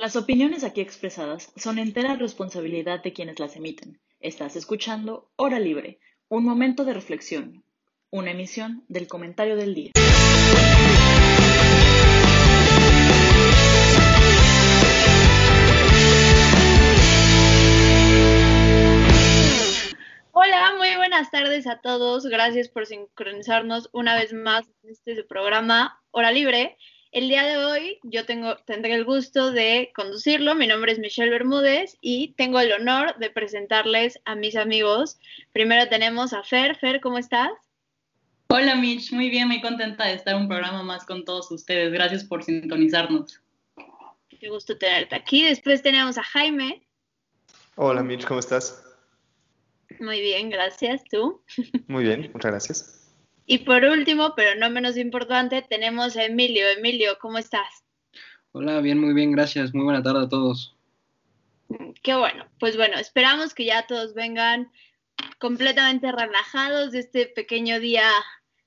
Las opiniones aquí expresadas son entera responsabilidad de quienes las emiten. Estás escuchando Hora Libre, un momento de reflexión, una emisión del comentario del día. Hola, muy buenas tardes a todos. Gracias por sincronizarnos una vez más en este programa Hora Libre. El día de hoy yo tengo, tendré el gusto de conducirlo. Mi nombre es Michelle Bermúdez y tengo el honor de presentarles a mis amigos. Primero tenemos a Fer. Fer, ¿cómo estás? Hola Mitch, muy bien, muy contenta de estar un programa más con todos ustedes. Gracias por sintonizarnos. Qué gusto tenerte aquí. Después tenemos a Jaime. Hola Mitch, ¿cómo estás? Muy bien, gracias. ¿Tú? Muy bien, muchas gracias. Y por último, pero no menos importante, tenemos a Emilio. Emilio, ¿cómo estás? Hola, bien, muy bien, gracias. Muy buena tarde a todos. Qué bueno. Pues bueno, esperamos que ya todos vengan completamente relajados de este pequeño día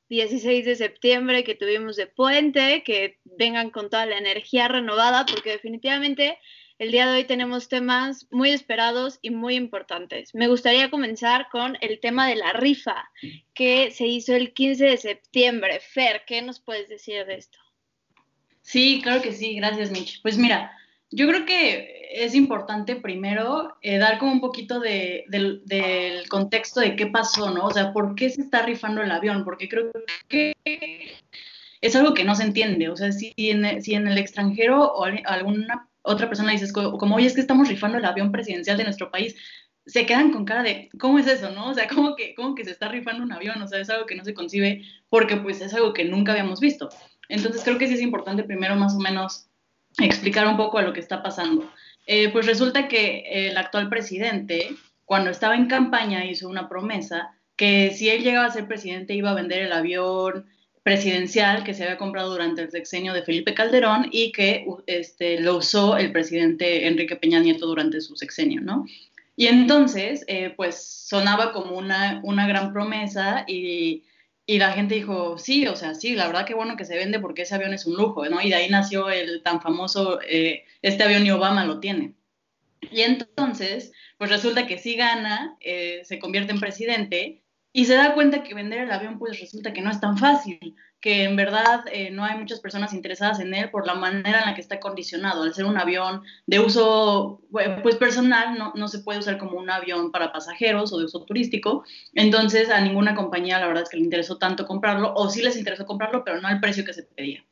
16 de septiembre que tuvimos de puente, que vengan con toda la energía renovada, porque definitivamente el día de hoy tenemos temas muy esperados y muy importantes. Me gustaría comenzar con el tema de la rifa que se hizo el 15 de septiembre. Fer, ¿qué nos puedes decir de esto? Sí, claro que sí, gracias Mitch. Pues mira, yo creo que es importante primero eh, dar como un poquito de, del contexto de qué pasó, ¿no? O sea, ¿por qué se está rifando el avión? Porque creo que es algo que no se entiende. O sea, si en, si en el extranjero o alguna otra persona dices como, oye, es que estamos rifando el avión presidencial de nuestro país, se quedan con cara de, ¿cómo es eso, no? O sea, ¿cómo que, cómo que se está rifando un avión? O sea, es algo que no se concibe porque pues es algo que nunca habíamos visto. Entonces creo que sí es importante primero más o menos explicar un poco a lo que está pasando. Eh, pues resulta que el actual presidente, cuando estaba en campaña, hizo una promesa que si él llegaba a ser presidente iba a vender el avión presidencial que se había comprado durante el sexenio de Felipe Calderón y que este, lo usó el presidente Enrique Peña Nieto durante su sexenio, ¿no? Y entonces, eh, pues sonaba como una, una gran promesa y, y, la gente dijo, sí, o sea, sí, la verdad que bueno que se vende porque ese avión es un lujo, ¿no? Y de ahí nació el tan famoso, eh, este avión y Obama lo tiene. Y entonces, pues resulta que sí gana, eh, se convierte en presidente y se da cuenta que vender el avión pues resulta que no es tan fácil, que en verdad eh, no hay muchas personas interesadas en él por la manera en la que está condicionado. Al ser un avión de uso pues personal, no, no se puede usar como un avión para pasajeros o de uso turístico. Entonces a ninguna compañía la verdad es que le interesó tanto comprarlo, o sí les interesó comprarlo, pero no al precio que se pedía.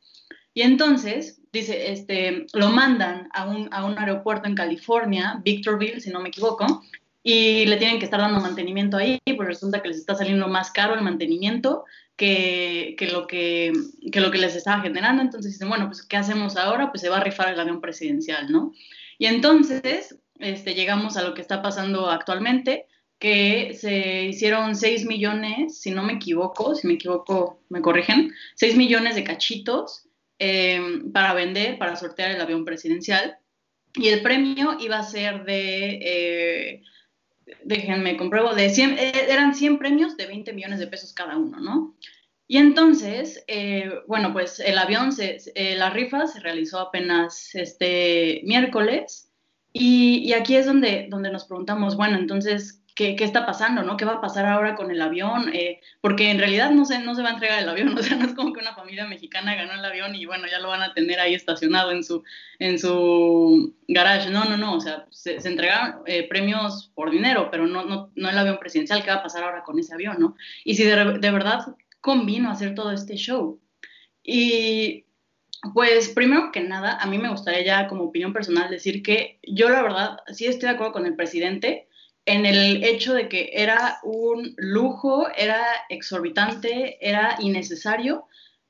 Y entonces, dice, este, lo mandan a un, a un aeropuerto en California, Victorville, si no me equivoco, y le tienen que estar dando mantenimiento ahí, pues resulta que les está saliendo más caro el mantenimiento que, que, lo, que, que lo que les estaba generando. Entonces dicen, bueno, pues ¿qué hacemos ahora? Pues se va a rifar el avión presidencial, ¿no? Y entonces este, llegamos a lo que está pasando actualmente, que se hicieron 6 millones, si no me equivoco, si me equivoco, me corrigen, 6 millones de cachitos eh, para vender, para sortear el avión presidencial. Y el premio iba a ser de... Eh, déjenme compruebo, de 100, eh, eran 100 premios de 20 millones de pesos cada uno, ¿no? Y entonces, eh, bueno, pues el avión, se, eh, la rifa se realizó apenas este miércoles y, y, aquí es donde, donde nos preguntamos, bueno, entonces, qué, está pasando, ¿no? ¿Qué va a pasar ahora con el avión? Eh, porque en realidad no se, no se va a entregar el avión, o sea, no es como que una familia mexicana ganó el avión y bueno, ya lo van a tener ahí estacionado en su, en su garage. No, no, no, o sea, se, entregaron eh, premios por dinero, pero no, no, no el avión presidencial, ¿qué va a pasar ahora con ese avión, no? Y si de, de verdad convino hacer todo este show. Y pues primero que nada, a mí me gustaría ya como opinión personal decir que yo la verdad sí estoy de acuerdo con el presidente en el hecho de que era un lujo, era exorbitante, era innecesario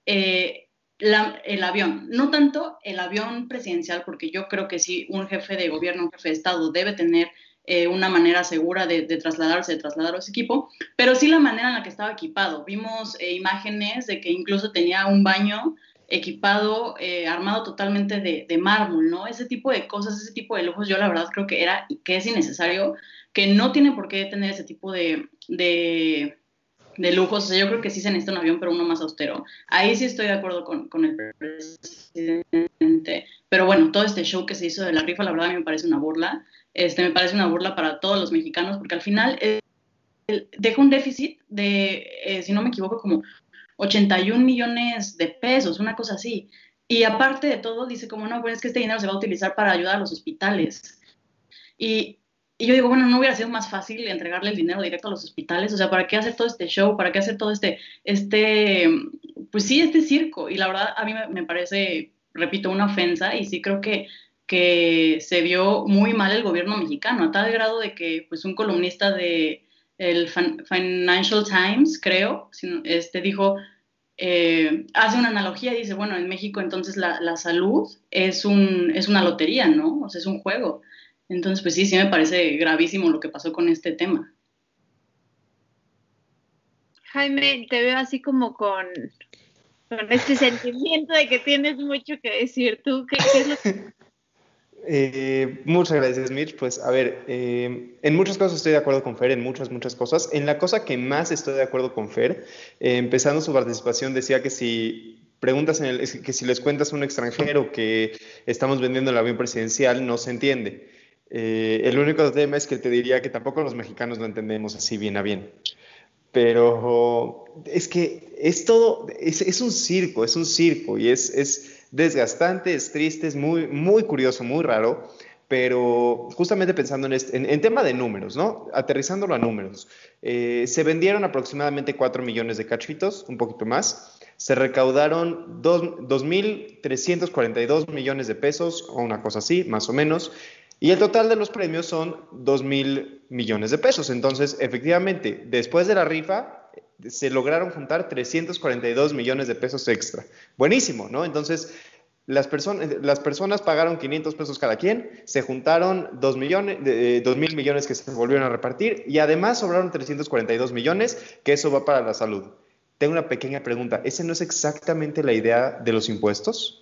eh, el avión. No tanto el avión presidencial, porque yo creo que sí, un jefe de gobierno, un jefe de Estado debe tener eh, una manera segura de, trasladarse, de trasladar a su equipo, pero sí la manera en la que estaba equipado. Vimos eh, imágenes de que incluso tenía un baño equipado, armado totalmente de, de, mármol, ¿no? Ese tipo de cosas, ese tipo de lujos, yo la verdad creo que era que es innecesario que no tiene por qué tener ese tipo de, de lujos. O sea, yo creo que sí se necesita un avión, pero uno más austero. Ahí sí estoy de acuerdo con, con el presidente. Pero bueno, todo este show que se hizo de la rifa, la verdad a mí me parece una burla. Este, me parece una burla para todos los mexicanos, porque al final eh, deja un déficit de, eh, si no me equivoco, como 81 millones de pesos, una cosa así. Y aparte de todo, dice como, no, pues es que este dinero se va a utilizar para ayudar a los hospitales. Y, y yo digo, bueno, ¿no hubiera sido más fácil entregarle el dinero directo a los hospitales? O sea, ¿para qué hacer todo este show? ¿Para qué hacer todo este, este, pues sí, este circo? Y la verdad, a mí me, parece, repito, una ofensa y sí creo que, que se vio muy mal el gobierno mexicano, a tal grado de que, pues, un columnista de el Financial Times, creo, este dijo, eh, hace una analogía y dice, bueno, en México entonces la, la salud es, un, es una lotería, ¿no? O sea, es un juego. Entonces, pues sí, sí me parece gravísimo lo que pasó con este tema. Jaime, te veo así como con, con este sentimiento de que tienes mucho que decir. ¿Tú qué, es lo que... Eh, muchas gracias, Mitch. Pues a ver, eh, en muchas cosas estoy de acuerdo con Fer, en muchas, muchas cosas. En la cosa que más estoy de acuerdo con Fer, eh, empezando su participación, decía que si preguntas en el, que si les cuentas a un extranjero que estamos vendiendo el avión presidencial, no se entiende. Eh, el único tema es que te diría que tampoco los mexicanos lo entendemos así bien a bien. Pero es que es todo, es, un circo, es un circo y es, es, desgastante, es triste, es muy, muy curioso, muy raro. Pero justamente pensando en, este, en, tema de números, ¿no? Aterrizándolo a números. Eh, se vendieron aproximadamente 4 millones de cachitos, un poquito más. Se recaudaron 2.342 millones de pesos, o una cosa así, más o menos. Y el total de los premios son 2 mil millones de pesos. Entonces, efectivamente, después de la rifa, se lograron juntar 342 millones de pesos extra. Buenísimo, ¿no? Entonces, las, personas, pagaron 500 pesos cada quien, se juntaron 2 millones, eh, mil millones que se volvieron a repartir y además sobraron 342 millones, que eso va para la salud. Tengo una pequeña pregunta, ¿esa no es exactamente la idea de los impuestos?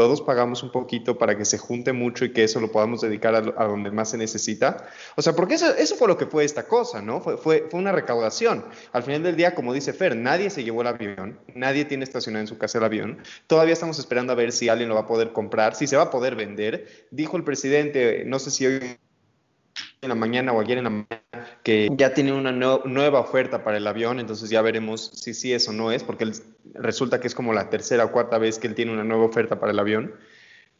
Todos pagamos un poquito para que se junte mucho y que eso lo podamos dedicar a, donde más se necesita. O sea, porque eso, fue lo que fue esta cosa, ¿no? Fue, fue, una recaudación. Al final del día, como dice Fer, nadie se llevó el avión, nadie tiene estacionado en su casa el avión. Todavía estamos esperando a ver si alguien lo va a poder comprar, si se va a poder vender. Dijo el presidente, no sé si hoy en la mañana o ayer en la mañana que ya tiene una nueva oferta para el avión, entonces ya veremos si sí es o no es, porque resulta que es como la tercera o cuarta vez que él tiene una nueva oferta para el avión.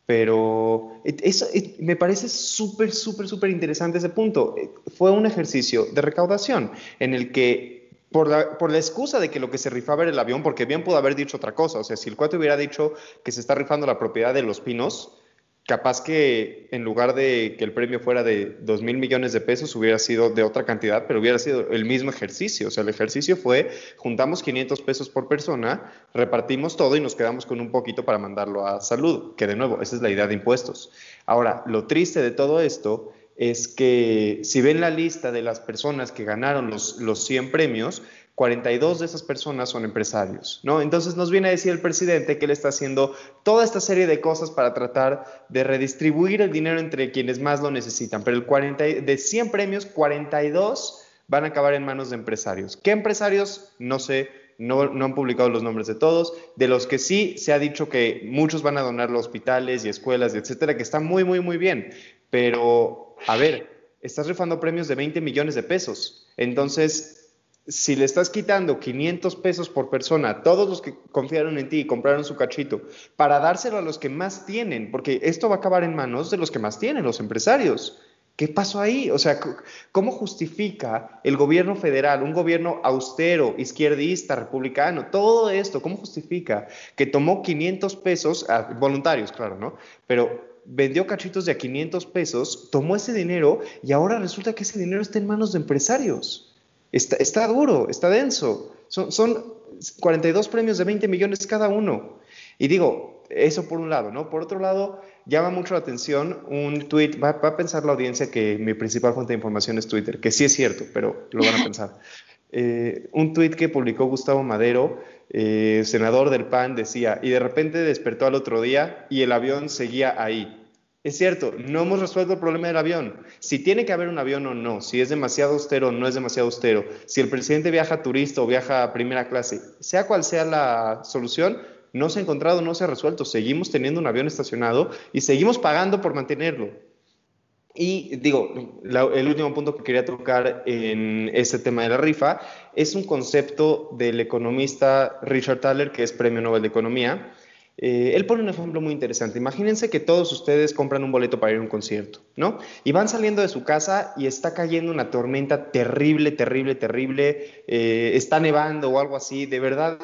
Pero eso me parece súper, súper, súper interesante ese punto. Fue un ejercicio de recaudación en el que por la, por la, excusa de que lo que se rifaba era el avión, porque bien pudo haber dicho otra cosa, o sea, si el cuate hubiera dicho que se está rifando la propiedad de los pinos, capaz que en lugar de que el premio fuera de 2 mil millones de pesos, hubiera sido de otra cantidad, pero hubiera sido el mismo ejercicio. O sea, el ejercicio fue, juntamos 500 pesos por persona, repartimos todo y nos quedamos con un poquito para mandarlo a salud, que de nuevo, esa es la idea de impuestos. Ahora, lo triste de todo esto es que si ven la lista de las personas que ganaron los, los 100 premios, 42 de esas personas son empresarios, ¿no? Entonces nos viene a decir el presidente que él está haciendo toda esta serie de cosas para tratar de redistribuir el dinero entre quienes más lo necesitan, pero el 40, de 100 premios, 42 van a acabar en manos de empresarios. ¿Qué empresarios? No sé, no, han publicado los nombres de todos, de los que sí se ha dicho que muchos van a donar los hospitales y escuelas, y etcétera, que está muy, muy, muy bien. Pero, a ver, estás rifando premios de 20 millones de pesos. Entonces, si le estás quitando 500 pesos por persona a todos los que confiaron en ti y compraron su cachito, para dárselo a los que más tienen, porque esto va a acabar en manos de los que más tienen, los empresarios. ¿Qué pasó ahí? O sea, ¿cómo justifica el gobierno federal, un gobierno austero, izquierdista, republicano, todo esto, cómo justifica que tomó 500 pesos, ah, voluntarios, claro, ¿no? Pero vendió cachitos de a 500 pesos, tomó ese dinero y ahora resulta que ese dinero está en manos de empresarios. Está, duro, está denso. Son, son 42 premios de 20 millones cada uno. Y digo, eso por un lado, ¿no? Por otro lado, llama mucho la atención un tweet, va, a pensar la audiencia que mi principal fuente de información es Twitter, que sí es cierto, pero lo van a pensar. Eh, un tweet que publicó Gustavo Madero, eh, senador del PAN, decía, y de repente despertó al otro día y el avión seguía ahí. Es cierto, no hemos resuelto el problema del avión. Si tiene que haber un avión o no, si es demasiado austero o no es demasiado austero, si el presidente viaja turista o viaja a primera clase, sea cual sea la solución, no se ha encontrado, no se ha resuelto. Seguimos teniendo un avión estacionado y seguimos pagando por mantenerlo. Y digo, el último punto que quería tocar en este tema de la rifa es un concepto del economista Richard Thaler, que es Premio Nobel de Economía, eh, él pone un ejemplo muy interesante. Imagínense que todos ustedes compran un boleto para ir a un concierto, ¿no? Y van saliendo de su casa y está cayendo una tormenta terrible, terrible, terrible, eh, está nevando o algo así. De verdad,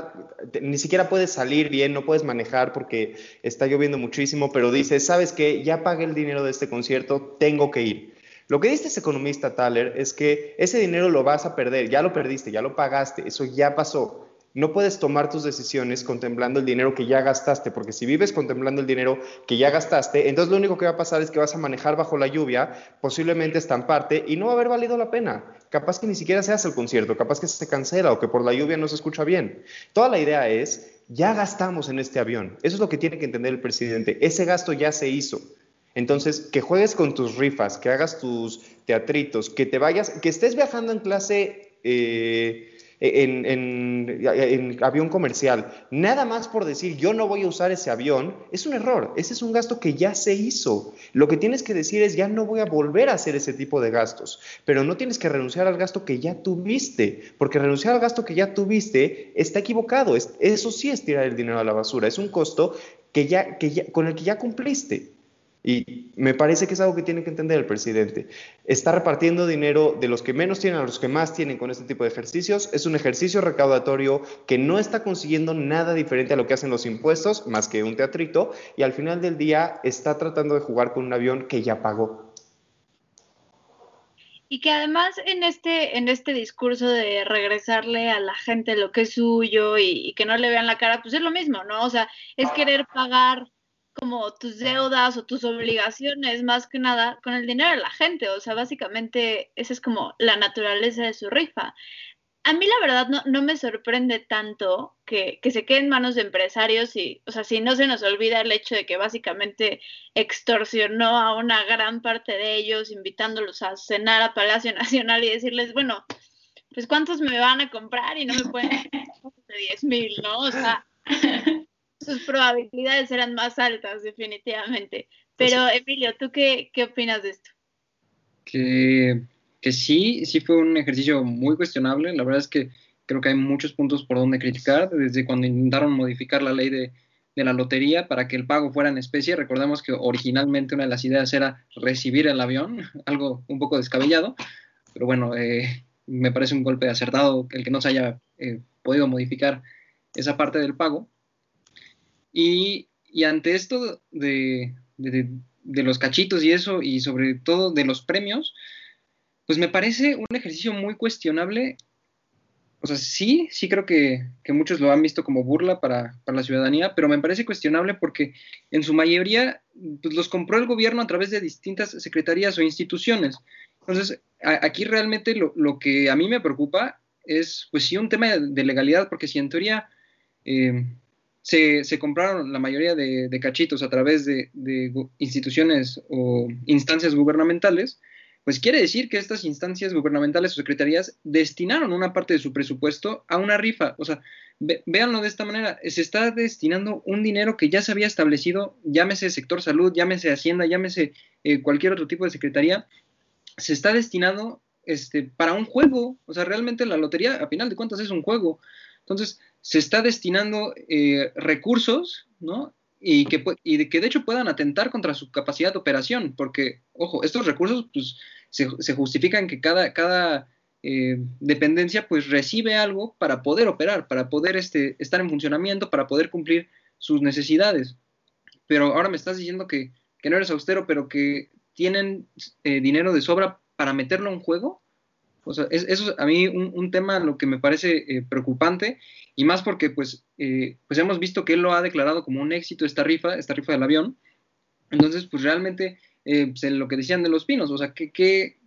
ni siquiera puedes salir bien, no puedes manejar porque está lloviendo muchísimo, pero dices, ¿sabes qué? Ya pagué el dinero de este concierto, tengo que ir. Lo que dice ese economista Thaler es que ese dinero lo vas a perder, ya lo perdiste, ya lo pagaste, eso ya pasó no puedes tomar tus decisiones contemplando el dinero que ya gastaste, porque si vives contemplando el dinero que ya gastaste, entonces lo único que va a pasar es que vas a manejar bajo la lluvia, posiblemente estamparte y no va a haber valido la pena. Capaz que ni siquiera se hace el concierto, capaz que se cancela o que por la lluvia no se escucha bien. Toda la idea es, ya gastamos en este avión. Eso es lo que tiene que entender el presidente. Ese gasto ya se hizo. Entonces, que juegues con tus rifas, que hagas tus teatritos, que te vayas, que estés viajando en clase... Eh, en, avión comercial, nada más por decir yo no voy a usar ese avión, es un error. Ese es un gasto que ya se hizo. Lo que tienes que decir es ya no voy a volver a hacer ese tipo de gastos, pero no tienes que renunciar al gasto que ya tuviste, porque renunciar al gasto que ya tuviste está equivocado. eso sí es tirar el dinero a la basura, es un costo que ya, que ya, con el que ya cumpliste. Y me parece que es algo que tiene que entender el presidente. Está repartiendo dinero de los que menos tienen a los que más tienen con este tipo de ejercicios. Es un ejercicio recaudatorio que no está consiguiendo nada diferente a lo que hacen los impuestos, más que un teatrito, y al final del día está tratando de jugar con un avión que ya pagó. Y que además en este, en este discurso de regresarle a la gente lo que es suyo y, y que no le vean la cara, pues es lo mismo, ¿no? O sea, es querer pagar como tus deudas o tus obligaciones más que nada con el dinero de la gente. O sea, básicamente esa es como la naturaleza de su rifa. A mí la verdad no, no me sorprende tanto que, que, se quede en manos de empresarios y, o sea, si no se nos olvida el hecho de que básicamente extorsionó a una gran parte de ellos invitándolos a cenar a Palacio Nacional y decirles, bueno, pues cuántos me van a comprar y no me pueden de 10 mil, ¿no? O sea, sus probabilidades eran más altas, definitivamente. Pero, Emilio, ¿tú qué, qué opinas de esto? Que, que, sí, sí fue un ejercicio muy cuestionable. La verdad es que creo que hay muchos puntos por donde criticar, desde cuando intentaron modificar la ley de, de la lotería para que el pago fuera en especie. Recordemos que originalmente una de las ideas era recibir el avión, algo un poco descabellado, pero bueno, eh, me parece un golpe acertado el que no se haya eh, podido modificar esa parte del pago. Y, ante esto de, los cachitos y eso, y sobre todo de los premios, pues me parece un ejercicio muy cuestionable. O sea, sí, sí creo que, muchos lo han visto como burla para, la ciudadanía, pero me parece cuestionable porque en su mayoría pues, los compró el gobierno a través de distintas secretarías o instituciones. Entonces, aquí realmente lo, que a mí me preocupa es, pues sí, un tema de, legalidad, porque si en teoría eh, se, compraron la mayoría de, cachitos a través de, instituciones o instancias gubernamentales, pues quiere decir que estas instancias gubernamentales o secretarías destinaron una parte de su presupuesto a una rifa. O sea, véanlo de esta manera, se está destinando un dinero que ya se había establecido, llámese sector salud, llámese Hacienda, llámese eh, cualquier otro tipo de secretaría, se está destinando este, para un juego. O sea, realmente la lotería, a final de cuentas, es un juego. Entonces, se está destinando eh, recursos, ¿no? Y que, y que de hecho puedan atentar contra su capacidad de operación, porque, ojo, estos recursos pues, se, justifican que cada, cada eh, dependencia pues recibe algo para poder operar, para poder este, estar en funcionamiento, para poder cumplir sus necesidades. Pero ahora me estás diciendo que, que no eres austero, pero que tienen eh, dinero de sobra para meterlo en juego. O sea, es, eso es a mí un, tema lo que me parece eh, preocupante y más porque pues, eh, pues hemos visto que él lo ha declarado como un éxito esta rifa, esta rifa del avión. Entonces, pues realmente, eh, pues, lo que decían de los pinos, o sea, que,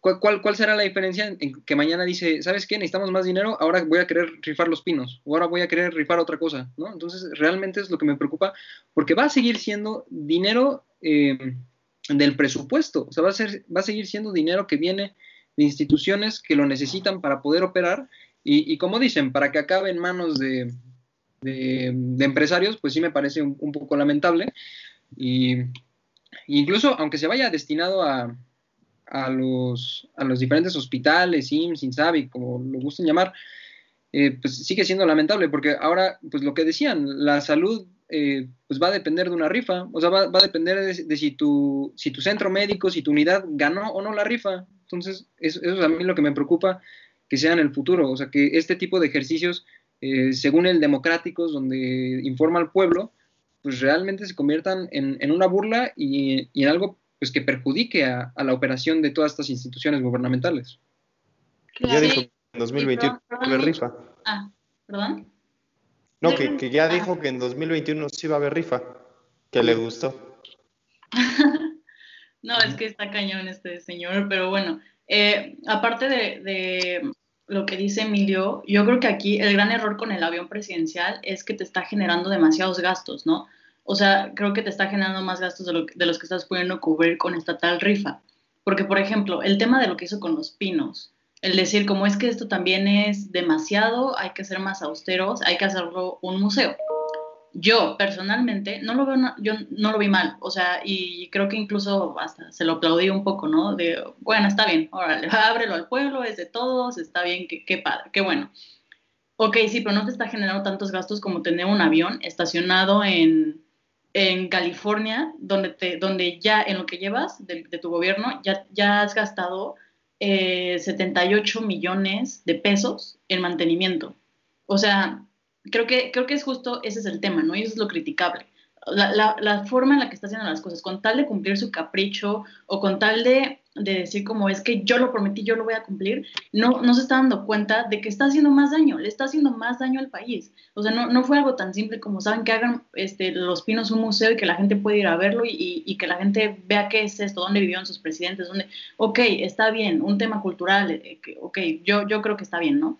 ¿cuál, cuál, será la diferencia en que mañana dice, ¿sabes qué? Necesitamos más dinero, ahora voy a querer rifar los pinos, o ahora voy a querer rifar otra cosa, ¿no? Entonces, realmente es lo que me preocupa, porque va a seguir siendo dinero eh, del presupuesto, o sea, va a, ser, va a seguir siendo dinero que viene de instituciones que lo necesitan para poder operar, y, como dicen, para que acabe en manos de, de, empresarios, pues sí me parece un, poco lamentable, y incluso aunque se vaya destinado a a los, a los diferentes hospitales, IMSS, INSABI, como lo gusten llamar, eh, pues sigue siendo lamentable, porque ahora, pues lo que decían, la salud eh, pues va a depender de una rifa, o sea, va, a depender de, si, tu, si tu centro médico, si tu unidad ganó o no la rifa. Entonces, eso, es a mí lo que me preocupa que sea en el futuro, o sea, que este tipo de ejercicios, eh, según el Democráticos, donde informa al pueblo, pues realmente se conviertan en, en una burla y, y en algo pues que perjudique a, la operación de todas estas instituciones gubernamentales. Ya dijo que en 2021 va a haber rifa. Ah, ¿perdón? No, que, ya dijo que en 2021 sí va a haber rifa, que le gustó. no, es que está cañón este señor, pero bueno, eh, aparte de, de, lo que dice Emilio, yo creo que aquí el gran error con el avión presidencial es que te está generando demasiados gastos, ¿no? O sea, creo que te está generando más gastos de, los que estás pudiendo cubrir con esta tal rifa. Porque, por ejemplo, el tema de lo que hizo con los pinos, el decir, como es que esto también es demasiado, hay que ser más austeros, hay que hacerlo un museo. Yo, personalmente, no lo veo, yo no lo vi mal, o sea, y creo que incluso hasta se lo aplaudí un poco, ¿no? De, bueno, está bien, órale, ábrelo al pueblo, es de todos, está bien, qué, qué padre, qué bueno. Ok, sí, pero no te está generando tantos gastos como tener un avión estacionado en, en California, donde, te, donde ya en lo que llevas de, tu gobierno, ya, ya has gastado 78 eh, millones de pesos en mantenimiento. O sea, creo que, creo que es justo, ese es el tema, ¿no? Y eso es lo criticable la, forma en la que está haciendo las cosas, con tal de cumplir su capricho o con tal de, decir como es que yo lo prometí, yo lo voy a cumplir, no, no se está dando cuenta de que está haciendo más daño, le está haciendo más daño al país. O sea, no, no fue algo tan simple como saben que hagan este, Los Pinos un museo y que la gente puede ir a verlo y, y que la gente vea qué es esto, dónde vivieron sus presidentes, dónde, ok, está bien, un tema cultural, eh, ok, yo, yo creo que está bien, ¿no?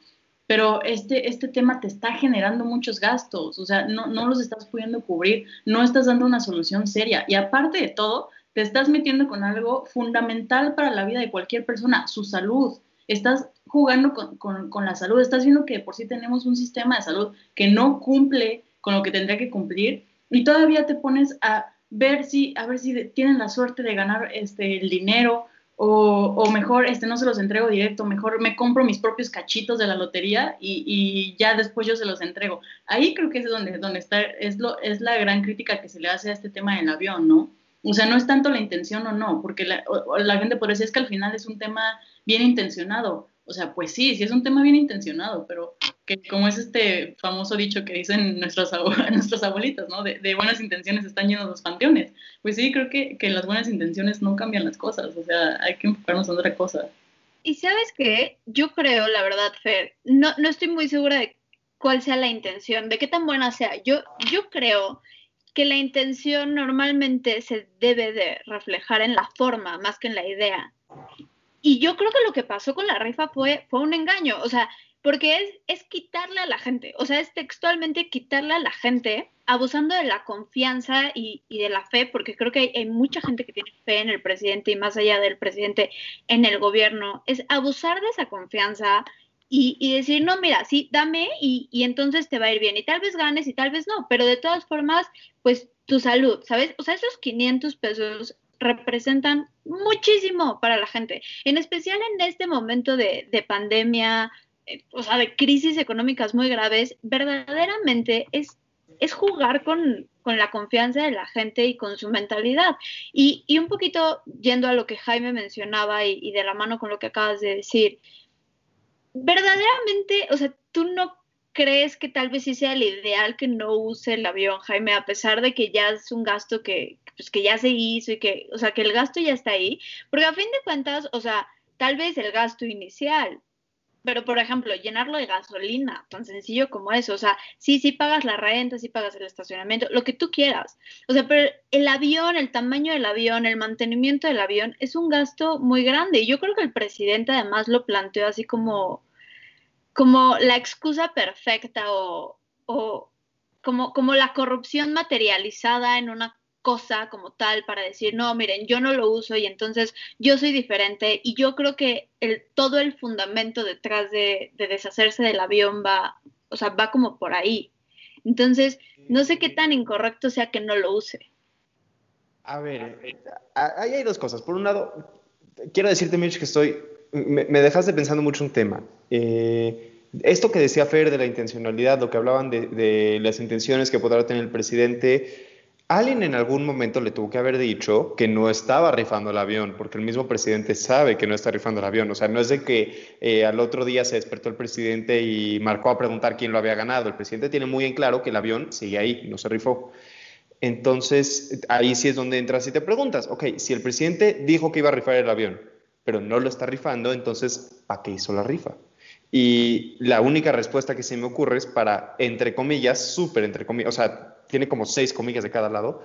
Pero este, este tema te está generando muchos gastos, o sea, no, no los estás pudiendo cubrir, no estás dando una solución seria y aparte de todo, te estás metiendo con algo fundamental para la vida de cualquier persona, su salud. Estás jugando con, con, la salud, estás viendo que por sí tenemos un sistema de salud que no cumple con lo que tendría que cumplir y todavía te pones a ver si, a ver si tienen la suerte de ganar este, el dinero o, mejor este no se los entrego directo, mejor me compro mis propios cachitos de la lotería y, ya después yo se los entrego. Ahí creo que es donde, donde está, es, lo, es la gran crítica que se le hace a este tema del avión, ¿no? O sea, no es tanto la intención o no, porque la, la gente podría decir es que al final es un tema bien intencionado, o sea, pues sí, sí es un tema bien intencionado, pero que como es este famoso dicho que dicen nuestros, nuestros abuelitos, ¿no? De, buenas intenciones están llenos los panteones. Pues sí, creo que, que las buenas intenciones no cambian las cosas, o sea, hay que enfocarnos en otra cosa. Y sabes qué, yo creo, la verdad, Fer, no, no estoy muy segura de cuál sea la intención, de qué tan buena sea. Yo, yo creo que la intención normalmente se debe de reflejar en la forma más que en la idea. Y yo creo que lo que pasó con la rifa fue, fue un engaño, o sea, porque es, es quitarle a la gente, o sea, es textualmente quitarle a la gente, abusando de la confianza y, y de la fe, porque creo que hay, mucha gente que tiene fe en el presidente y más allá del presidente en el gobierno, es abusar de esa confianza y, y, decir, no, mira, sí, dame y, y, entonces te va a ir bien. Y tal vez ganes y tal vez no, pero de todas formas, pues tu salud, ¿sabes? O sea, esos 500 pesos representan muchísimo para la gente, en especial en este momento de, pandemia, eh, o sea, de crisis económicas muy graves, verdaderamente es, es jugar con, la confianza de la gente y con su mentalidad. Y, y un poquito yendo a lo que Jaime mencionaba y, y de la mano con lo que acabas de decir, verdaderamente, o sea, tú no crees que tal vez sea el ideal que no use el avión, Jaime, a pesar de que ya es un gasto que, pues, que ya se hizo y que, o sea, que el gasto ya está ahí? Porque a fin de cuentas, o sea, tal vez el gasto inicial pero por ejemplo, llenarlo de gasolina, tan sencillo como eso, o sea, sí, sí pagas la renta, sí pagas el estacionamiento, lo que tú quieras, o sea, pero el avión, el tamaño del avión, el mantenimiento del avión es un gasto muy grande. Y yo creo que el presidente además lo planteó así como, como la excusa perfecta o, o como, como la corrupción materializada en una cosa como tal para decir, no, miren, yo no lo uso y entonces yo soy diferente y yo creo que el, todo el fundamento detrás de, deshacerse del avión va, o sea, va como por ahí. Entonces, no sé qué tan incorrecto sea que no lo use. A ver, ahí hay dos cosas. Por un lado, quiero decirte, Mitch, que estoy, me, dejaste pensando mucho un tema. Eh, esto que decía Fer de la intencionalidad, lo que hablaban de, de las intenciones que podrá tener el presidente, Alguien en algún momento le tuvo que haber dicho que no estaba rifando el avión, porque el mismo presidente sabe que no está rifando el avión. O sea, no es de que eh, al otro día se despertó el presidente y marcó a preguntar quién lo había ganado. El presidente tiene muy en claro que el avión sigue ahí, no se rifó. Entonces, ahí sí es donde entras y te preguntas, ok, si el presidente dijo que iba a rifar el avión, pero no lo está rifando, entonces, ¿para qué hizo la rifa? Y la única respuesta que se me ocurre es para, entre comillas, súper entre comillas, o sea, tiene como seis comillas de cada lado,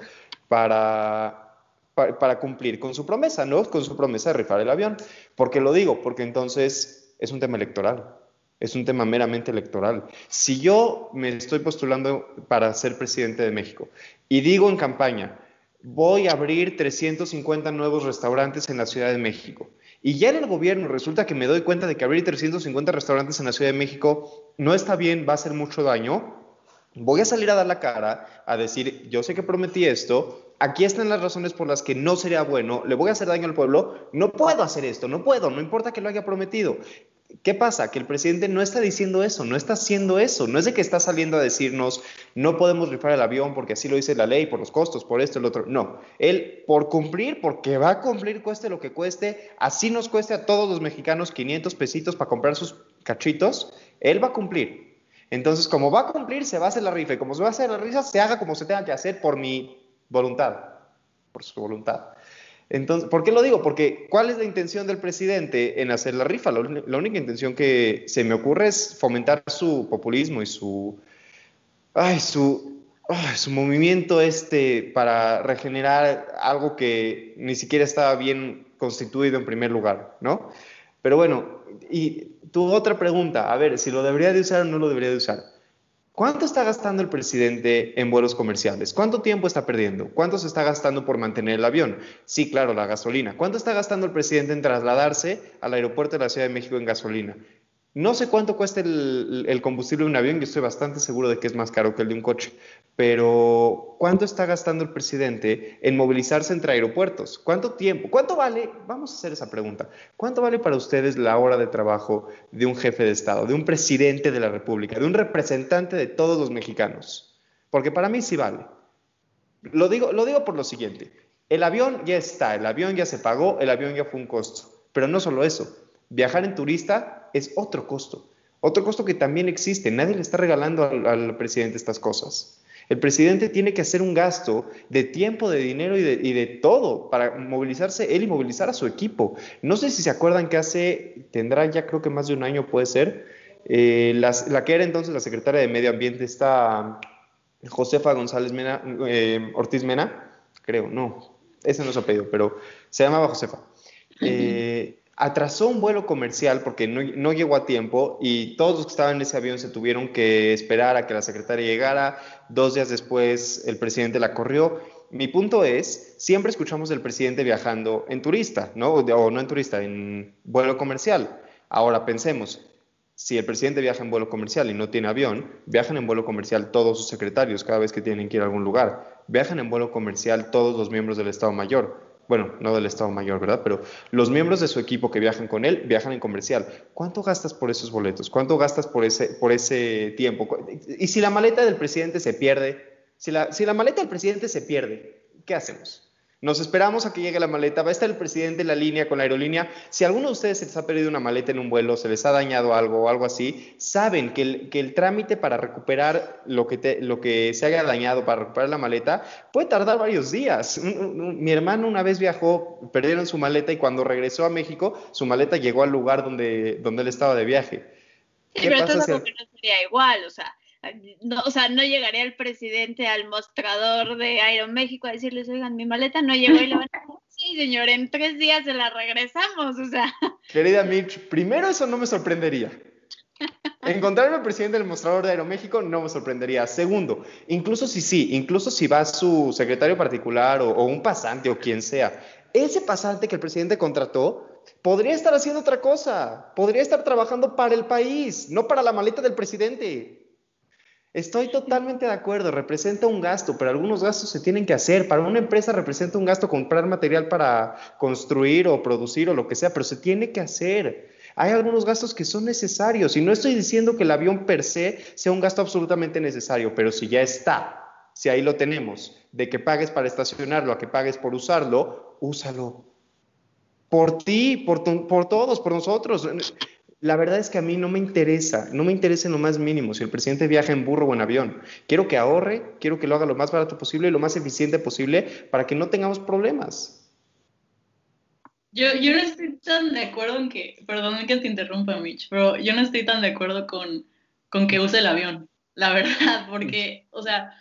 para, para, cumplir con su promesa, ¿no? Con su promesa de rifar el avión. ¿Por qué lo digo? Porque entonces es un tema electoral, es un tema meramente electoral. Si yo me estoy postulando para ser presidente de México y digo en campaña, voy a abrir 350 nuevos restaurantes en la Ciudad de México, y ya en el gobierno resulta que me doy cuenta de que abrir 350 restaurantes en la Ciudad de México no está bien, va a hacer mucho daño, voy a salir a dar la cara, a decir, yo sé que prometí esto, aquí están las razones por las que no sería bueno, le voy a hacer daño al pueblo, no puedo hacer esto, no puedo, no importa que lo haya prometido. ¿Qué pasa? Que el presidente no está diciendo eso, no está haciendo eso, no es de que está saliendo a decirnos, no podemos rifar el avión porque así lo dice la ley, por los costos, por esto, el otro. No, él por cumplir, porque va a cumplir, cueste lo que cueste, así nos cueste a todos los mexicanos 500 pesitos para comprar sus cachitos, él va a cumplir. Entonces, como va a cumplir, se va a hacer la rifa. Y como se va a hacer la rifa, se haga como se tenga que hacer por mi voluntad. Por su voluntad. Entonces, ¿por qué lo digo? Porque ¿cuál es la intención del presidente en hacer la rifa? La, única intención que se me ocurre es fomentar su populismo y su, ay, su, su movimiento este para regenerar algo que ni siquiera estaba bien constituido en primer lugar, ¿no? Pero bueno, y tu otra pregunta, a ver, si lo debería de usar o no lo debería de usar. ¿Cuánto está gastando el presidente en vuelos comerciales? ¿Cuánto tiempo está perdiendo? ¿Cuánto se está gastando por mantener el avión? Sí, claro, la gasolina. ¿Cuánto está gastando el presidente en trasladarse al aeropuerto de la Ciudad de México en gasolina? No sé cuánto cuesta el, combustible de un avión, yo estoy bastante seguro de que es más caro que el de un coche, pero ¿cuánto está gastando el presidente en movilizarse entre aeropuertos? ¿Cuánto tiempo? ¿Cuánto vale? Vamos a hacer esa pregunta. ¿Cuánto vale para ustedes la hora de trabajo de un jefe de Estado, de un presidente de la República, de un representante de todos los mexicanos? Porque para mí sí vale. Lo digo, lo digo por lo siguiente. El avión ya está, el avión ya se pagó, el avión ya fue un costo. Pero no solo eso, viajar en turista es otro costo. Otro costo que también existe. Nadie le está regalando al, presidente estas cosas. El presidente tiene que hacer un gasto de tiempo, de dinero y de, todo para movilizarse él y movilizar a su equipo. No sé si se acuerdan que hace, tendrá ya creo que más de un año puede ser, eh, la que era entonces la secretaria de Medio Ambiente, está Josefa González Mena, eh, Ortiz Mena, creo, no, ese no es apellido, pero se llamaba Josefa. Eh, atrasó un vuelo comercial porque no, llegó a tiempo y todos los que estaban en ese avión se tuvieron que esperar a que la secretaria llegara. Dos días después el presidente la corrió. Mi punto es, siempre escuchamos del presidente viajando en turista, ¿no? O no en turista, en vuelo comercial. Ahora pensemos, si el presidente viaja en vuelo comercial y no tiene avión, viajan en vuelo comercial todos sus secretarios cada vez que tienen que ir a algún lugar. Viajan en vuelo comercial todos los miembros del Estado Mayor bueno, no del Estado Mayor, ¿verdad? Pero los miembros de su equipo que viajan con él viajan en comercial. ¿Cuánto gastas por esos boletos? ¿Cuánto gastas por ese, por ese tiempo? Y si la maleta del presidente se pierde, si la, si la maleta del presidente se pierde, ¿qué hacemos? Nos esperamos a que llegue la maleta, va a estar el presidente en la línea con la aerolínea. Si alguno de ustedes se les ha perdido una maleta en un vuelo, se les ha dañado algo o algo así, saben que el, que el trámite para recuperar lo que, te, lo que se haya dañado, para recuperar la maleta, puede tardar varios días. Mi hermano una vez viajó, perdieron su maleta y cuando regresó a México, su maleta llegó al lugar donde, donde él estaba de viaje. ¿Qué pero pasa si... no sería igual, o sea no, o sea, no llegaría el presidente al mostrador de Aeroméxico a decirles, oigan, mi maleta no llegó y le van a sí, señor, en tres días se la regresamos, o sea. Querida Mitch, primero eso no me sorprendería. Encontrarme al presidente del mostrador de Aeroméxico no me sorprendería. Segundo, incluso si sí, incluso si va su secretario particular o, o un pasante o quien sea, ese pasante que el presidente contrató podría estar haciendo otra cosa, podría estar trabajando para el país, no para la maleta del presidente. Estoy totalmente de acuerdo, representa un gasto, pero algunos gastos se tienen que hacer. Para una empresa representa un gasto comprar material para construir o producir o lo que sea, pero se tiene que hacer. Hay algunos gastos que son necesarios y no estoy diciendo que el avión per se sea un gasto absolutamente necesario, pero si ya está, si ahí lo tenemos, de que pagues para estacionarlo a que pagues por usarlo, úsalo. Por ti, por, por todos, por nosotros. La verdad es que a mí no me interesa, no me interesa en lo más mínimo si el presidente viaja en burro o en avión. Quiero que ahorre, quiero que lo haga lo más barato posible y lo más eficiente posible para que no tengamos problemas. Yo, no estoy tan de acuerdo en que, perdón que te interrumpa, Mitch, pero yo no estoy tan de acuerdo con, con que use el avión, la verdad, porque, o sea,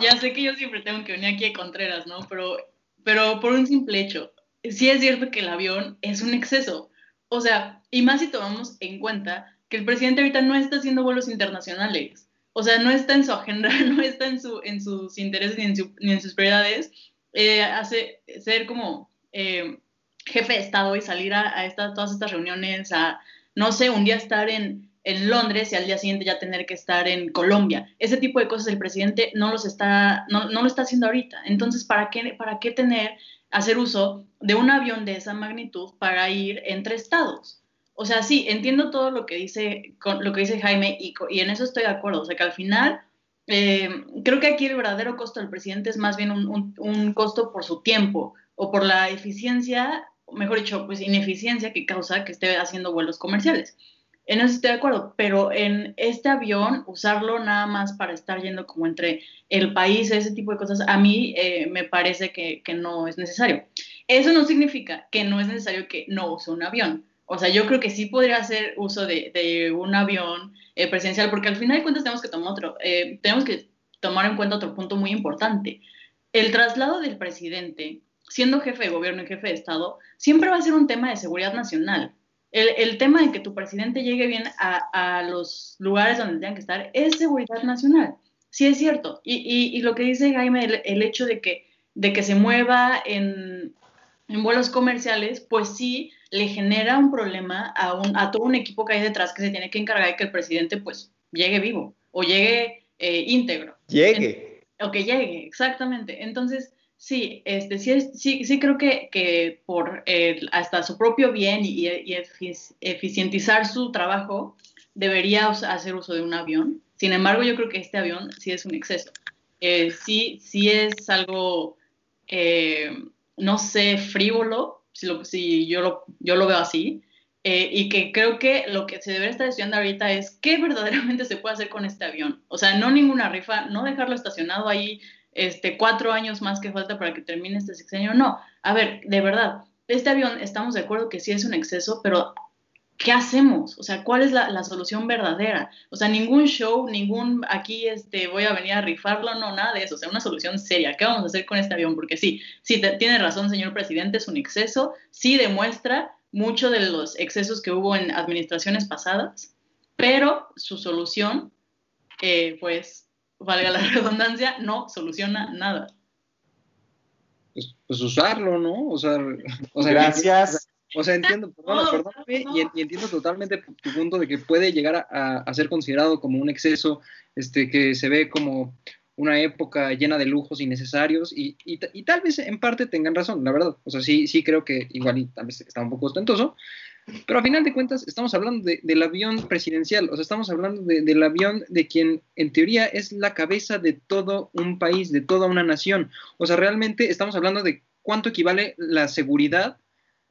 ya sé que yo siempre tengo que venir aquí a Contreras, ¿no? Pero, pero por un simple hecho, sí es cierto que el avión es un exceso. O sea, y más si tomamos en cuenta que el presidente ahorita no está haciendo vuelos internacionales. O sea, no está en su agenda, no está en, su, en sus intereses ni en, sus prioridades. Eh, hace ser como eh, jefe de Estado y salir a, a todas estas reuniones, a, no sé, un día estar en, en Londres y al día siguiente ya tener que estar en Colombia. Ese tipo de cosas el presidente no los está, no, no, lo está haciendo ahorita. Entonces, ¿para qué, para qué tener, hacer uso de un avión de esa magnitud para ir entre estados? o sea, sí, entiendo todo lo que dice, lo que dice Jaime y, en eso estoy de acuerdo. O sea, que al final, eh, creo que aquí el verdadero costo del presidente es más bien un, costo por su tiempo o por la eficiencia, mejor dicho, pues ineficiencia que causa que esté haciendo vuelos comerciales. En eso estoy de acuerdo, pero en este avión, usarlo nada más para estar yendo como entre el país, ese tipo de cosas, a mí eh, me parece que, no es necesario. Eso no significa que no es necesario que no use un avión o sea, yo creo que sí podría hacer uso de, un avión eh, presidencial, porque al final de cuentas tenemos que tomar otro, eh, tenemos que tomar en cuenta otro punto muy importante. El traslado del presidente, siendo jefe de gobierno y jefe de Estado, siempre va a ser un tema de seguridad nacional. El, tema de que tu presidente llegue bien a, los lugares donde tenga que estar es seguridad nacional. Sí es cierto. Y, lo que dice Jaime, el, hecho de que, de que se mueva en, en vuelos comerciales, pues sí le genera un problema a, un, a todo un equipo que hay detrás que se tiene que encargar de que el presidente pues llegue vivo o llegue eh, íntegro. Llegue. o que llegue, exactamente. Entonces, sí, este, sí, sí, sí creo que, que por hasta su propio bien y, y eficientizar su trabajo, debería hacer uso de un avión. Sin embargo, yo creo que este avión sí es un exceso. Eh, sí, sí es algo, eh, no sé, frívolo, si, lo, si yo, lo, yo lo veo así, eh, y que creo que lo que se debe estar estudiando ahorita es qué verdaderamente se puede hacer con este avión. O sea, no ninguna rifa, no dejarlo estacionado ahí este, cuatro años más que falta para que termine este sexenio. No, a ver, de verdad, este avión estamos de acuerdo que sí es un exceso, pero ¿qué hacemos? O sea, ¿cuál es la, solución verdadera? O sea, ningún show, ningún aquí este, voy a venir a rifarlo, no, nada de eso. O sea, una solución seria. ¿Qué vamos a hacer con este avión? Porque sí, sí, tiene razón, señor presidente, es un exceso. Sí demuestra mucho de los excesos que hubo en administraciones pasadas, pero su solución, eh, pues, valga la redundancia, no soluciona nada. Pues, pues usarlo, ¿no? O sea, o sea gracias. O sea, entiendo, perdóname, y, entiendo totalmente tu punto de que puede llegar a, ser considerado como un exceso, este, que se ve como una época llena de lujos innecesarios y, y, tal vez en parte tengan razón, la verdad. O sea, sí, sí creo que igual y tal vez está un poco ostentoso, pero a final de cuentas estamos hablando del avión presidencial, o sea, estamos hablando del avión de quien en teoría es la cabeza de todo un país, de toda una nación. O sea, realmente estamos hablando de cuánto equivale la seguridad.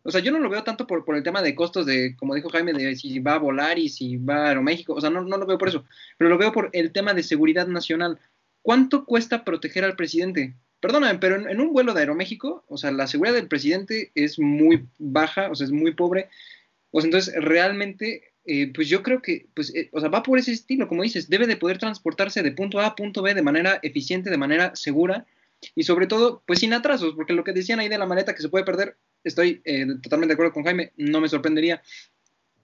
O sea, yo no lo veo tanto por, por el tema de costos de, como dijo Jaime, de si va a volar y si va a Aeroméxico. O sea, no, no lo veo por eso. Pero lo veo por el tema de seguridad nacional. ¿Cuánto cuesta proteger al presidente? Perdóname, pero en, un vuelo de Aeroméxico, o sea, la seguridad del presidente es muy baja, o sea, es muy pobre. Sea, entonces, realmente, eh, pues yo creo que, pues, eh, o sea, va por ese estilo, como dices, debe de poder transportarse de punto A a punto B de manera eficiente, de manera segura y sobre todo, pues sin atrasos, porque lo que decían ahí de la maleta que se puede perder, estoy eh, totalmente de acuerdo con Jaime, no me sorprendería.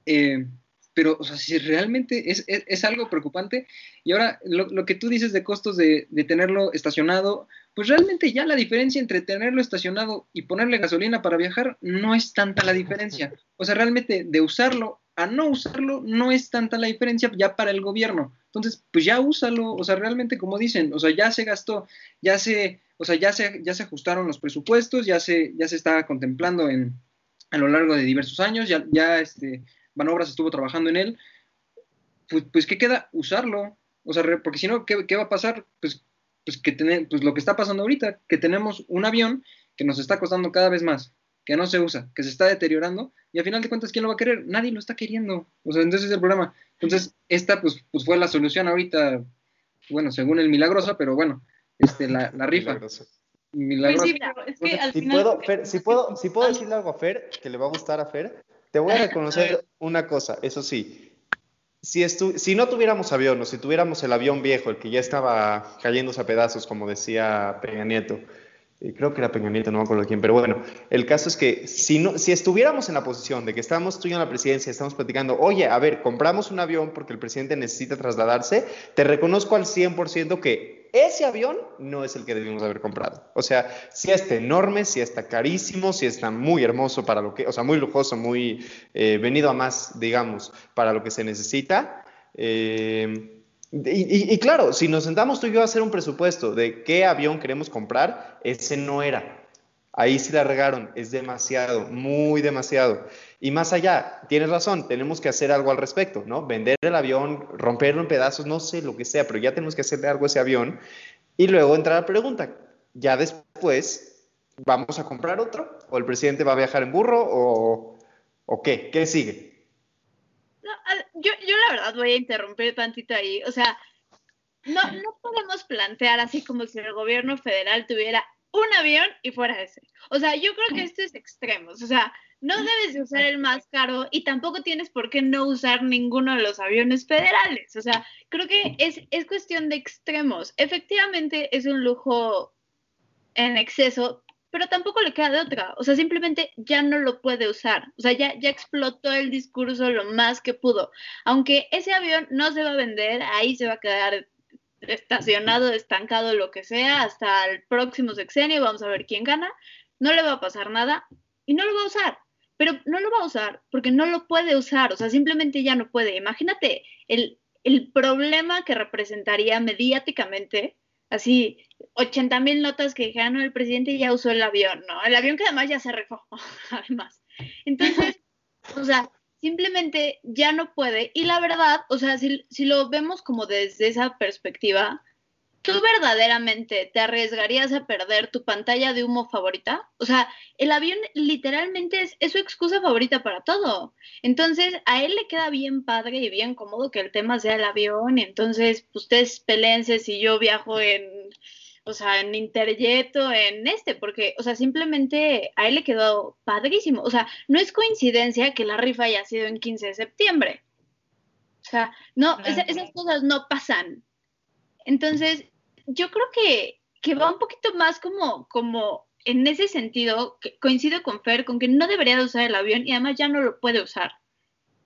Eh, pero, o sea, si realmente es, es, algo preocupante, y ahora lo, lo, que tú dices de costos de, de, tenerlo estacionado, pues realmente ya la diferencia entre tenerlo estacionado y ponerle gasolina para viajar no es tanta la diferencia. O sea, realmente de usarlo a no usarlo no es tanta la diferencia ya para el gobierno. Entonces, pues ya úsalo, o sea, realmente como dicen, o sea, ya se gastó, ya se, o sea, ya se, ya se ajustaron los presupuestos, ya se, ya se está contemplando en, a lo largo de diversos años, ya, ya este, Manobras estuvo trabajando en él, pues, pues ¿qué queda? Usarlo. O sea, porque si no, ¿qué, ¿qué, va a pasar? Pues, pues, que tener, pues lo que está pasando ahorita, que tenemos un avión que nos está costando cada vez más, que no se usa, que se está deteriorando, y al final de cuentas, ¿quién lo va a querer? Nadie lo está queriendo. O sea, entonces es el problema. Entonces, esta pues, pues fue la solución ahorita, bueno, según el milagroso, pero bueno, este, la, la rifa. Milagroso. Milagrosa. Pues sí, pero es que al Si final... puedo, Fer, si puedo, si puedo decirle algo a Fer que le va a gustar a Fer, te voy a reconocer una cosa, eso sí. Si, estu si no tuviéramos avión o si tuviéramos el avión viejo, el que ya estaba cayéndose a pedazos, como decía Peña Nieto, y creo que era Peña Nieto, no me acuerdo quién, pero bueno, el caso es que si, no, si estuviéramos en la posición de que estamos tú y en la presidencia, estamos platicando, oye, a ver, compramos un avión porque el presidente necesita trasladarse, te reconozco al 100% que ese avión no es el que debimos haber comprado. O sea, si está enorme, si está carísimo, si está muy hermoso para lo que, o sea, muy lujoso, muy eh, venido a más, digamos, para lo que se necesita. Eh, y, y, y, claro, si nos sentamos tú y yo a hacer un presupuesto de qué avión queremos comprar, ese no era. Ahí sí la regaron, es demasiado, muy demasiado. Y más allá, tienes razón, tenemos que hacer algo al respecto, ¿no? Vender el avión, romperlo en pedazos, no sé lo que sea, pero ya tenemos que hacerle algo a ese avión. Y luego entrar a la pregunta, ya después, ¿vamos a comprar otro? ¿O el presidente va a viajar en burro? ¿O, o qué? ¿Qué sigue? Yo la verdad voy a interrumpir tantito ahí. O sea, no, no podemos plantear así como si el gobierno federal tuviera un avión y fuera ese. O sea, yo creo que esto es extremos. O sea, no debes de usar el más caro y tampoco tienes por qué no usar ninguno de los aviones federales. O sea, creo que es, es cuestión de extremos. Efectivamente es un lujo en exceso, pero tampoco le queda de otra. O sea, simplemente ya no lo puede usar. O sea, ya, ya explotó el discurso lo más que pudo. Aunque ese avión no se va a vender, ahí se va a quedar estacionado, estancado, lo que sea, hasta el próximo sexenio, vamos a ver quién gana, no le va a pasar nada y no lo va a usar. Pero no lo va a usar porque no lo puede usar, o sea, simplemente ya no puede. Imagínate el, el problema que representaría mediáticamente, así, 80 mil notas que dijeron, el presidente ya usó el avión, ¿no? El avión que además ya se rifó, además. Entonces, o sea, simplemente ya no puede. Y la verdad, o sea, si, si, lo vemos como desde esa perspectiva, ¿tú verdaderamente te arriesgarías a perder tu pantalla de humo favorita? O sea, el avión literalmente es, es, su excusa favorita para todo. Entonces, a él le queda bien padre y bien cómodo que el tema sea el avión. Y entonces, ustedes peleense si yo viajo en o sea, en Interjet o en este, porque, o sea, simplemente a él le quedó padrísimo. O sea, no es coincidencia que la rifa haya sido en 15 de septiembre. O sea, no, esa, esas cosas no pasan. Entonces, yo creo que, que va un poquito más como, como en ese sentido, que coincido con Fer, con que no debería de usar el avión y además ya no lo puede usar.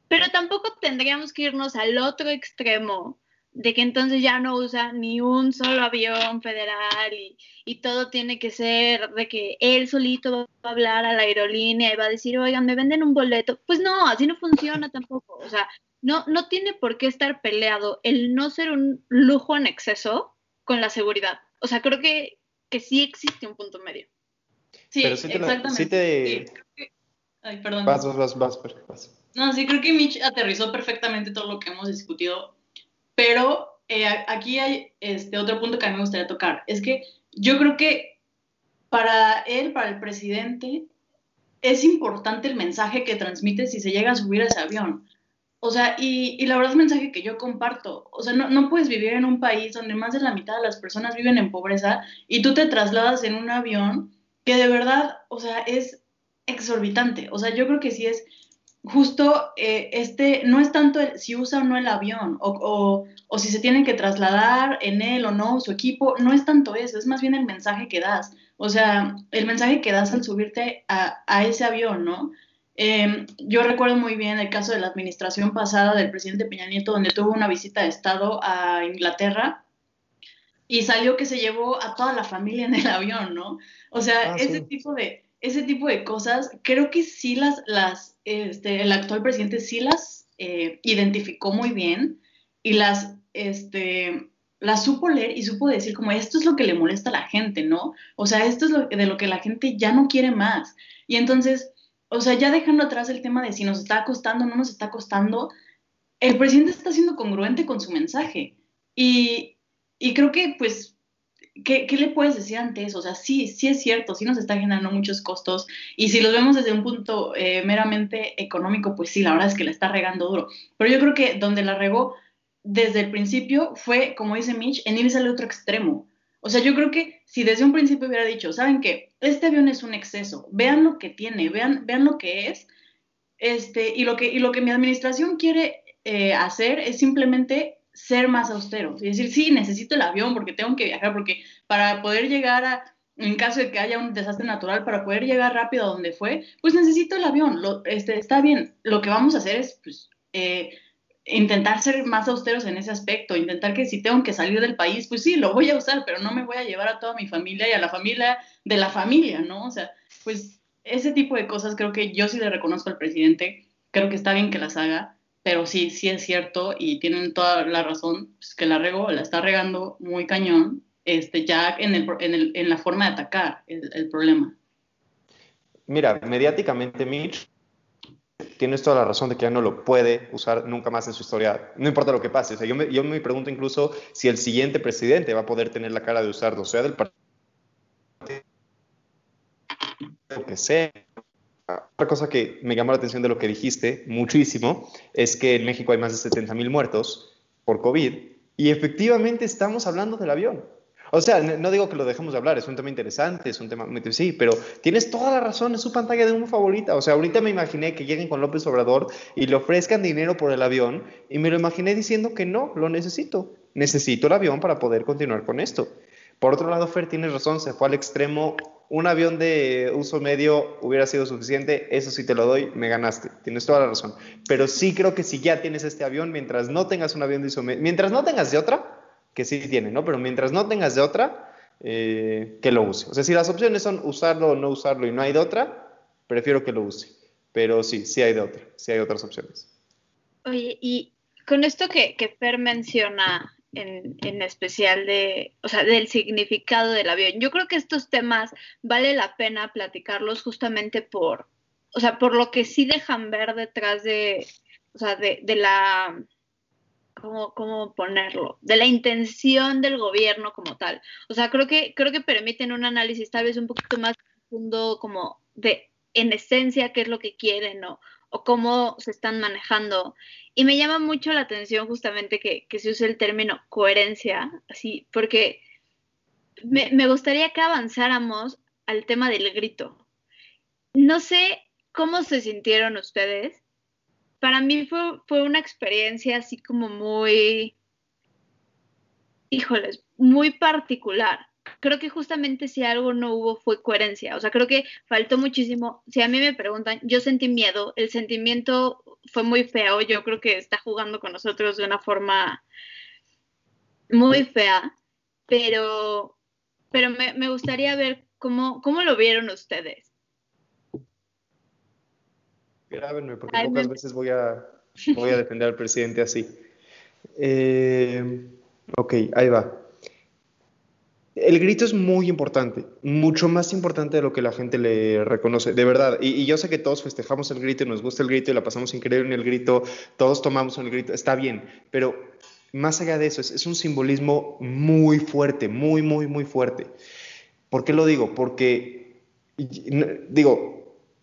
Pero tampoco tendríamos que irnos al otro extremo de que entonces ya no usa ni un solo avión federal y, y, todo tiene que ser de que él solito va a hablar a la aerolínea y va a decir, oigan, me venden un boleto. Pues no, así no funciona tampoco. O sea, no, no tiene por qué estar peleado el no ser un lujo en exceso con la seguridad. O sea, creo que, que sí existe un punto medio. Sí, Pero sí te, exactamente. sí te... Sí, que... Ay, perdón. Vas, vas, vas, vas, vas. No, sí, creo que Mitch aterrizó perfectamente todo lo que hemos discutido pero eh, aquí hay este otro punto que a mí me gustaría tocar. Es que yo creo que para él, para el presidente, es importante el mensaje que transmite si se llega a subir a ese avión. O sea, y, y la verdad es un mensaje que yo comparto. O sea, no, no, puedes vivir en un país donde más de la mitad de las personas viven en pobreza y tú te trasladas en un avión que de verdad, o sea, es exorbitante. O sea, yo creo que sí es justo eh, este, no es tanto el, si usa o no el avión o, o, o, si se tiene que trasladar en él o no su equipo, no es tanto eso, es más bien el mensaje que das. O sea, el mensaje que das al subirte a, a ese avión, ¿no? Eh, yo recuerdo muy bien el caso de la administración pasada del presidente Peña Nieto, donde tuvo una visita de Estado a Inglaterra y salió que se llevó a toda la familia en el avión, ¿no? O sea, ah, ese, sí. tipo de, ese tipo de cosas, creo que sí las, las este, el actual presidente sí las eh, identificó muy bien y las, este, las supo leer y supo decir como esto es lo que le molesta a la gente, ¿no? O sea, esto es lo, de lo que la gente ya no quiere más. Y entonces o sea, ya dejando atrás el tema de si nos está costando o no nos está costando, el presidente está siendo congruente con su mensaje. Y, y creo que, pues, ¿qué, ¿qué, le puedes decir ante eso? O sea, sí, sí es cierto, sí nos está generando muchos costos. Y si los vemos desde un punto eh, meramente económico, pues sí, la verdad es que la está regando duro. Pero yo creo que donde la regó desde el principio fue, como dice Mitch, en irse al otro extremo. O sea, yo creo que si desde un principio hubiera dicho, ¿saben qué? Este avión es un exceso, vean lo que tiene, vean, vean lo que es, este, y, lo que, y lo que mi administración quiere eh, hacer es simplemente ser más austero. Y decir, sí, necesito el avión porque tengo que viajar, porque para poder llegar a, en caso de que haya un desastre natural, para poder llegar rápido a donde fue, pues necesito el avión. Lo, este, está bien, lo que vamos a hacer es, pues, eh, intentar ser más austeros en ese aspecto, intentar que si tengo que salir del país, pues sí, lo voy a usar, pero no me voy a llevar a toda mi familia y a la familia de la familia, ¿no? O sea, pues ese tipo de cosas creo que yo sí le reconozco al presidente, creo que está bien que las haga, pero sí, sí es cierto y tienen toda la razón, pues que la regó, la está regando muy cañón, este, ya en, el, en, el, en la forma de atacar el, el problema. Mira, mediáticamente, Mitch, tienes toda la razón de que ya no lo puede usar nunca más en su historia, no importa lo que pase. O sea, yo, me, yo me pregunto incluso si el siguiente presidente va a poder tener la cara de usarlo, sea del partido que sea. Otra cosa que me llamó la atención de lo que dijiste muchísimo es que en México hay más de 70 mil muertos por COVID y efectivamente estamos hablando del avión. O sea, no digo que lo dejemos de hablar, es un tema interesante, es un tema, sí, pero tienes toda la razón, es su pantalla de humo favorita. O sea, ahorita me imaginé que lleguen con López Obrador y le ofrezcan dinero por el avión y me lo imaginé diciendo que no, lo necesito. Necesito el avión para poder continuar con esto. Por otro lado, Fer, tienes razón, se fue al extremo. Un avión de uso medio hubiera sido suficiente, eso sí te lo doy, me ganaste, tienes toda la razón. Pero sí creo que si ya tienes este avión, mientras no tengas un avión de uso medio, mientras no tengas de otra, que sí tiene, ¿no? Pero mientras no tengas de otra, eh, que lo use. O sea, si las opciones son usarlo o no usarlo y no hay de otra, prefiero que lo use. Pero sí, sí hay de otra, sí hay otras opciones. Oye, y con esto que, que Fer menciona en, en, especial de, o sea, del significado del avión, yo creo que estos temas vale la pena platicarlos justamente por, o sea, por lo que sí dejan ver detrás de, o sea, de, de la ¿cómo, cómo ponerlo? De la intención del gobierno como tal. O sea, creo que, creo que permiten un análisis tal vez un poquito más profundo como de en esencia qué es lo que quieren o, o cómo se están manejando. Y me llama mucho la atención justamente que, se use el término coherencia, así, porque me, me gustaría que avanzáramos al tema del grito. No sé cómo se sintieron ustedes para mí fue, fue una experiencia así como muy, híjoles, muy particular. Creo que justamente si algo no hubo fue coherencia. O sea, creo que faltó muchísimo. Si a mí me preguntan, yo sentí miedo, el sentimiento fue muy feo. Yo creo que está jugando con nosotros de una forma muy fea, pero, pero me, me gustaría ver cómo, cómo lo vieron ustedes. Grábenme, porque Ay, pocas me... veces voy a, voy a defender al presidente así. Eh, ok, ahí va. El grito es muy importante, mucho más importante de lo que la gente le reconoce, de verdad. Y, yo sé que todos festejamos el grito y nos gusta el grito y la pasamos increíble en el grito, todos tomamos el grito, está bien, pero más allá de eso, es, es un simbolismo muy fuerte, muy, muy, muy fuerte. ¿Por qué lo digo? Porque, digo,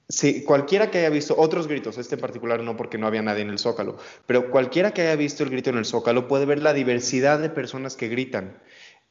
si cualquiera que haya visto otros gritos, este en particular no porque no había nadie en el zócalo, pero cualquiera que haya visto el grito en el zócalo puede ver la diversidad de personas que gritan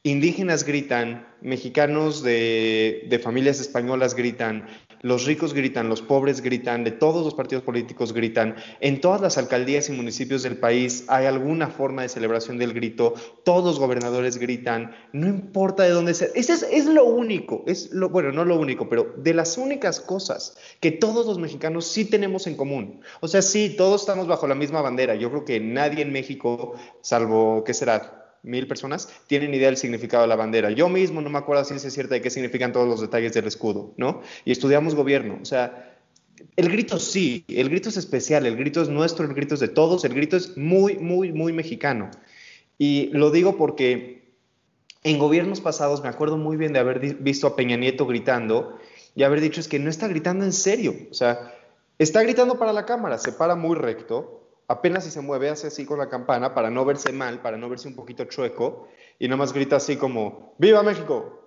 indígenas gritan, mexicanos de, familias españolas gritan, los ricos gritan, los pobres gritan, de todos los partidos políticos gritan, en todas las alcaldías y municipios del país hay alguna forma de celebración del grito, todos los gobernadores gritan, no importa de dónde sea, ese es, es lo único, es lo, bueno, no lo único, pero de las únicas cosas que todos los mexicanos sí tenemos en común. O sea, sí, todos estamos bajo la misma bandera, yo creo que nadie en México, salvo, ¿qué será? Mil personas tienen idea del significado de la bandera. Yo mismo no me acuerdo si es cierta de qué significan todos los detalles del escudo, ¿no? Y estudiamos gobierno, o sea, el grito sí, el grito es especial, el grito es nuestro, el grito es de todos, el grito es muy, muy, muy mexicano. Y lo digo porque en gobiernos pasados me acuerdo muy bien de haber visto a Peña Nieto gritando y haber dicho es que no está gritando en serio, o sea, está gritando para la cámara, se para muy recto, apenas si se mueve, hace así con la campana para no verse mal, para no verse un poquito chueco, y nada más grita así como, ¡Viva México!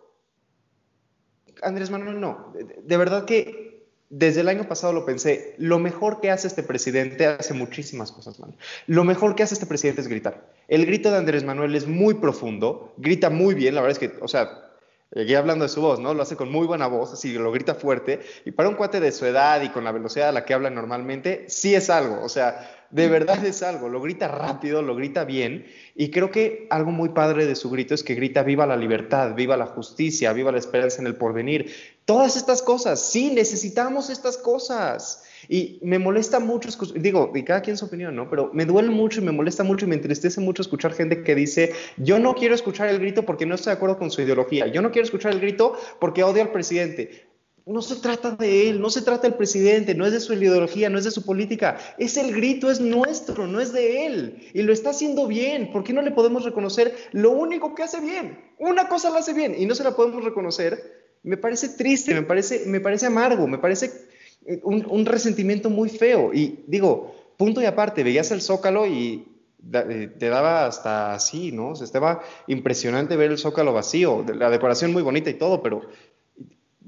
Andrés Manuel, no. De, verdad que desde el año pasado lo pensé. Lo mejor que hace este presidente hace muchísimas cosas mal. Lo mejor que hace este presidente es gritar. El grito de Andrés Manuel es muy profundo, grita muy bien, la verdad es que, o sea, Llegué hablando de su voz, ¿no? Lo hace con muy buena voz, así lo grita fuerte. Y para un cuate de su edad y con la velocidad a la que habla normalmente, sí es algo. O sea, de verdad es algo. Lo grita rápido, lo grita bien. Y creo que algo muy padre de su grito es que grita viva la libertad, viva la justicia, viva la esperanza en el porvenir. Todas estas cosas, sí, necesitamos estas cosas. Y me molesta mucho, digo, y cada quien su opinión, ¿no? Pero me duele mucho y me molesta mucho y me entristece mucho escuchar gente que dice, yo no quiero escuchar el grito porque no estoy de acuerdo con su ideología, yo no quiero escuchar el grito porque odio al presidente. No se trata de él, no se trata del presidente, no es de su ideología, no es de su política. Es el grito, es nuestro, no es de él. Y lo está haciendo bien. ¿Por qué no le podemos reconocer lo único que hace bien? Una cosa la hace bien y no se la podemos reconocer. Me parece triste, me parece, me parece amargo, me parece un, resentimiento muy feo. Y digo, punto y aparte, veías el zócalo y eh, te daba hasta así, ¿no? O sea, estaba impresionante ver el zócalo vacío, la decoración muy bonita y todo, pero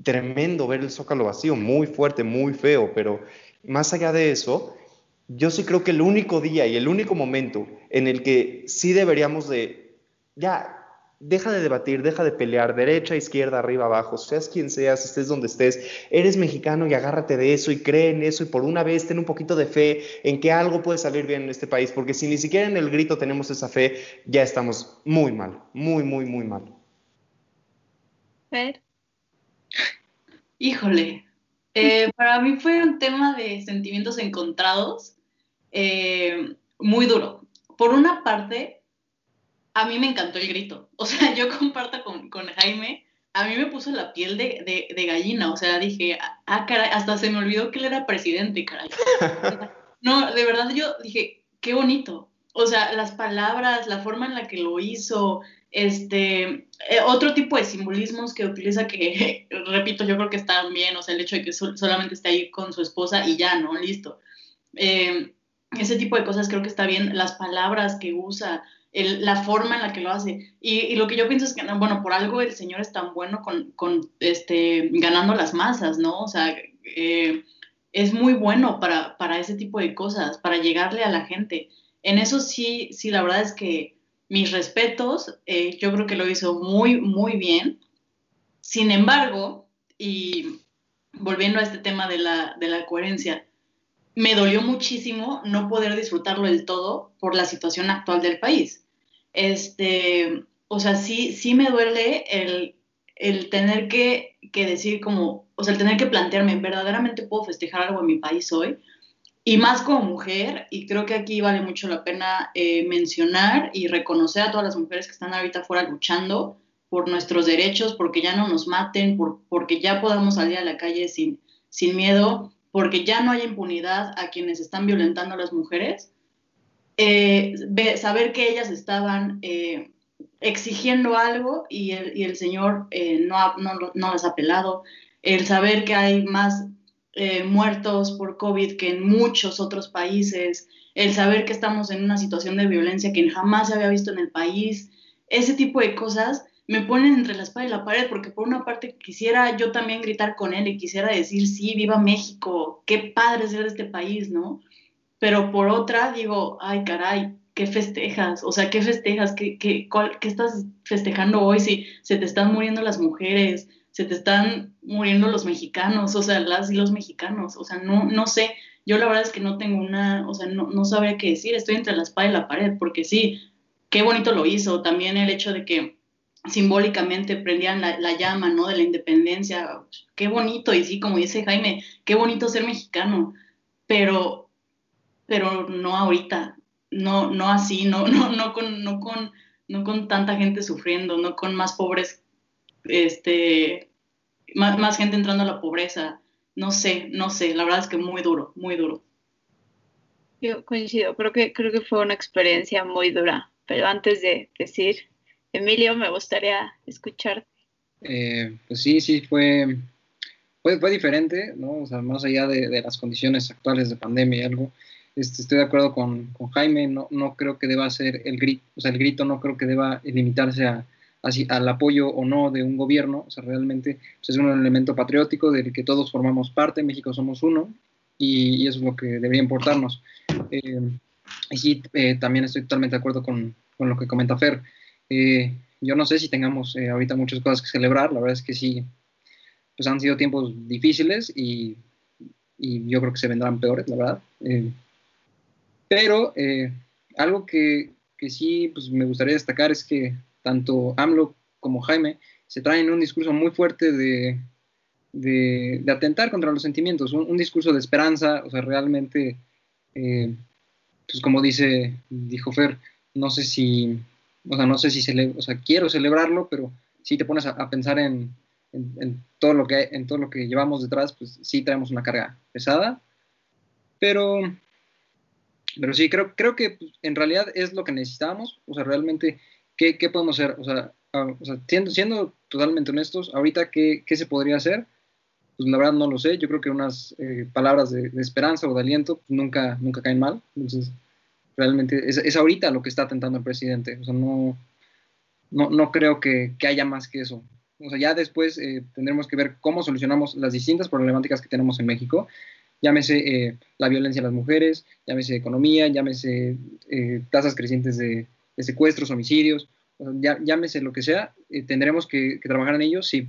tremendo ver el zócalo vacío, muy fuerte, muy feo, pero más allá de eso, yo sí creo que el único día y el único momento en el que sí deberíamos de, ya, deja de debatir, deja de pelear, derecha, izquierda, arriba, abajo, seas quien seas, estés donde estés, eres mexicano y agárrate de eso y cree en eso y por una vez ten un poquito de fe en que algo puede salir bien en este país, porque si ni siquiera en el grito tenemos esa fe, ya estamos muy mal, muy, muy, muy mal. Fer. Híjole, eh, para mí fue un tema de sentimientos encontrados, eh, muy duro. Por una parte, a mí me encantó el grito. O sea, yo comparto con, con Jaime, a mí me puso la piel de, de, gallina. O sea, dije, ah, caray, hasta se me olvidó que él era presidente, caray. No, de verdad yo dije, qué bonito. O sea, las palabras, la forma en la que lo hizo, este, eh, otro tipo de simbolismos que utiliza que, repito, yo creo que están bien, o sea, el hecho de que solamente esté ahí con su esposa y ya, ¿no? Listo. Eh, ese tipo de cosas creo que está bien, las palabras que usa, la forma en la que lo hace. Y, lo que yo pienso es que, bueno, por algo el Señor es tan bueno con, con este, ganando las masas, ¿no? O sea, eh, es muy bueno para, para, ese tipo de cosas, para llegarle a la gente. En eso sí, sí, la verdad es que mis respetos, eh, yo creo que lo hizo muy, muy bien. Sin embargo, y volviendo a este tema de la, de la coherencia, me dolió muchísimo no poder disfrutarlo del todo por la situación actual del país. Este, o sea, sí, sí me duele el, el tener que, que, decir como, o sea, el tener que plantearme, ¿verdaderamente puedo festejar algo en mi país hoy? Y más como mujer, y creo que aquí vale mucho la pena eh, mencionar y reconocer a todas las mujeres que están ahorita fuera luchando por nuestros derechos, porque ya no nos maten, por, porque ya podamos salir a la calle sin, sin miedo porque ya no hay impunidad a quienes están violentando a las mujeres, eh, saber que ellas estaban eh, exigiendo algo y el, Señor eh, no, no, no, las ha pelado, el saber que hay más muertos por COVID que en muchos otros países, el saber que estamos en una situación de violencia que jamás se había visto en el país, ese tipo de cosas me ponen entre la espada y la pared, porque por una parte quisiera yo también gritar con él y quisiera decir, sí, viva México, qué padre ser de este país, ¿no? Pero por otra digo, ay, caray, ¿qué festejas? O sea, ¿qué festejas? ¿Qué, qué, qué estás festejando hoy si se te están muriendo las mujeres? se te están muriendo los mexicanos, o sea, las y los mexicanos, o sea, no, no sé, yo la verdad es que no tengo una, o sea, no, no sabría qué decir, estoy entre la espada y la pared, porque sí, qué bonito lo hizo, también el hecho de que simbólicamente prendían la, llama, ¿no? De la independencia, qué bonito, y sí, como dice Jaime, qué bonito ser mexicano, pero, pero no ahorita, no, no así, no, no, no con, no con, no con tanta gente sufriendo, no con más pobres, este, más, más gente entrando a la pobreza, no sé, no sé, la verdad es que muy duro, muy duro. Yo coincido, creo que, creo que fue una experiencia muy dura, pero antes de decir, Emilio, me gustaría escuchar. Eh, pues sí, sí, fue, fue, fue, diferente, ¿no? O sea, más allá de, de, las condiciones actuales de pandemia y algo, este, estoy de acuerdo con, con, Jaime, no, no creo que deba ser el grito, o sea, el grito no creo que deba limitarse a, al apoyo o no de un gobierno, o sea, realmente pues, es un elemento patriótico del que todos formamos parte, México somos uno, y, eso es lo que debería importarnos. Eh, y sí, eh, también estoy totalmente de acuerdo con, con lo que comenta Fer. Eh, yo no sé si tengamos ahorita muchas cosas que celebrar, la verdad es que sí, pues han sido tiempos difíciles y, y yo creo que se vendrán peores, la verdad. pero algo que, que sí pues, me gustaría destacar es que tanto AMLO como Jaime se traen un discurso muy fuerte de, de, atentar contra los sentimientos, un, discurso de esperanza, o sea, realmente, eh, pues como dice, dijo Fer, no sé si, o sea, no sé si, quiero celebrarlo, pero si te pones a, pensar en, en, todo lo que, en todo lo que llevamos detrás, pues sí traemos una carga pesada, pero, pero sí, creo, creo que pues, en realidad es lo que necesitábamos, o sea, realmente, ¿qué, qué podemos hacer? O sea, o sea siendo, siendo, totalmente honestos, ahorita, ¿qué, ¿qué se podría hacer? pues la verdad no lo sé. Yo creo que unas eh, palabras de, esperanza o de aliento pues, nunca, nunca caen mal. Entonces, realmente es, es, ahorita lo que está tentando el presidente. O sea, no, no, no creo que, que, haya más que eso. O sea, ya después eh, tendremos que ver cómo solucionamos las distintas problemáticas que tenemos en México. Llámese eh, la violencia a las mujeres, llámese economía, llámese tasas crecientes de, de secuestros, homicidios, llámese lo que sea, tendremos que, que trabajar en ello sí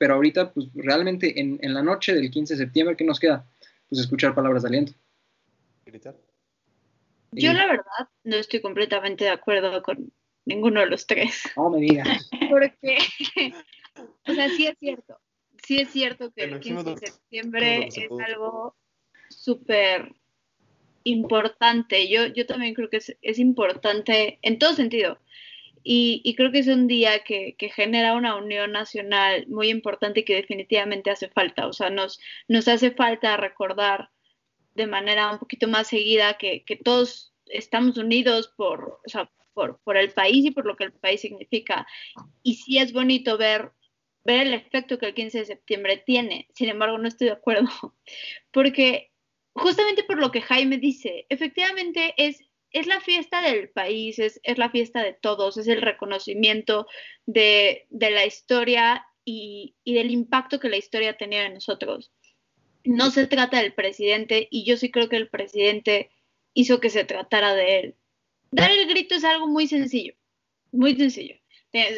pero ahorita, pues realmente en, en, la noche del 15 de septiembre, ¿qué nos queda? Pues escuchar palabras de aliento. Yo la verdad no estoy completamente de acuerdo con ninguno de los tres. No me digas. Porque, o sea, sí es cierto, sí es cierto que el 15 de septiembre es algo súper importante. Yo, yo también creo que es, es importante en todo sentido. Y, creo que es un día que, genera una unión nacional muy importante y que definitivamente hace falta. O sea, nos, nos hace falta recordar de manera un poquito más seguida que, todos estamos unidos por, por, por, el país y por lo que el país significa. Y sí es bonito ver, ver el efecto que el 15 de septiembre tiene. Sin embargo, no estoy de acuerdo, porque justamente por lo que Jaime dice, efectivamente es es la fiesta del país, es, la fiesta de todos, es el reconocimiento de, la historia y, del impacto que la historia tenía en nosotros. No se trata del presidente y yo sí creo que el presidente hizo que se tratara de él. Dar el grito es algo muy sencillo, muy sencillo.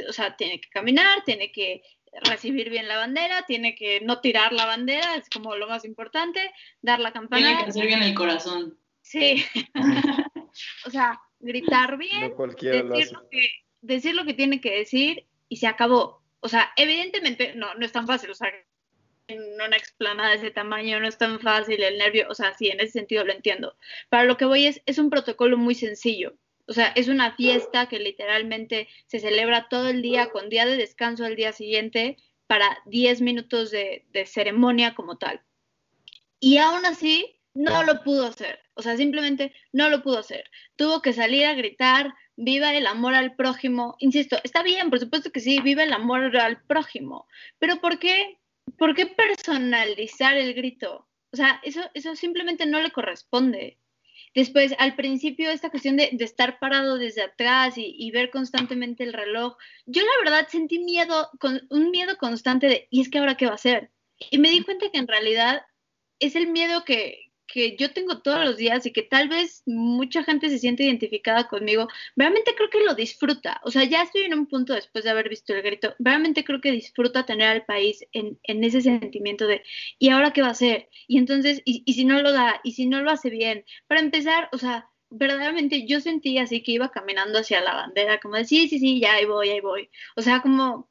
O sea, tiene que caminar, tiene que recibir bien la bandera, tiene que no tirar la bandera, es como lo más importante, dar la campana. Tiene que hacer bien el corazón. Sí. o sea, gritar bien, decir, lo que, decir lo que tiene que decir y se acabó. O sea, evidentemente no, no es tan fácil, o sea, en una explanada de ese tamaño no es tan fácil el nervio, o sea, sí, en ese sentido lo entiendo. Para lo que voy es, es un protocolo muy sencillo. O sea, es una fiesta que literalmente se celebra todo el día con día de descanso al día siguiente para 10 minutos de, de ceremonia como tal. Y aún así, no lo pudo hacer. O sea, simplemente no lo pudo hacer. Tuvo que salir a gritar, viva el amor al prójimo. Insisto, está bien, por supuesto que sí, viva el amor al prójimo. Pero ¿por qué, por qué personalizar el grito? O sea, eso, eso simplemente no le corresponde. Después, al principio, esta cuestión de, estar parado desde atrás y, ver constantemente el reloj, yo la verdad sentí miedo, con, un miedo constante de, ¿y es que ahora qué va a hacer? Y me di cuenta que en realidad es el miedo que, que yo tengo todos los días y que tal vez mucha gente se siente identificada conmigo, realmente creo que lo disfruta. O sea, ya estoy en un punto después de haber visto el grito, realmente creo que disfruta tener al país en, ese sentimiento de, ¿y ahora qué va a hacer? Y entonces, y, y si no lo da? ¿Y si no lo hace bien? Para empezar, o sea, verdaderamente yo sentí así que iba caminando hacia la bandera, como de, sí, sí, sí, ya ahí voy, ahí voy. O sea, como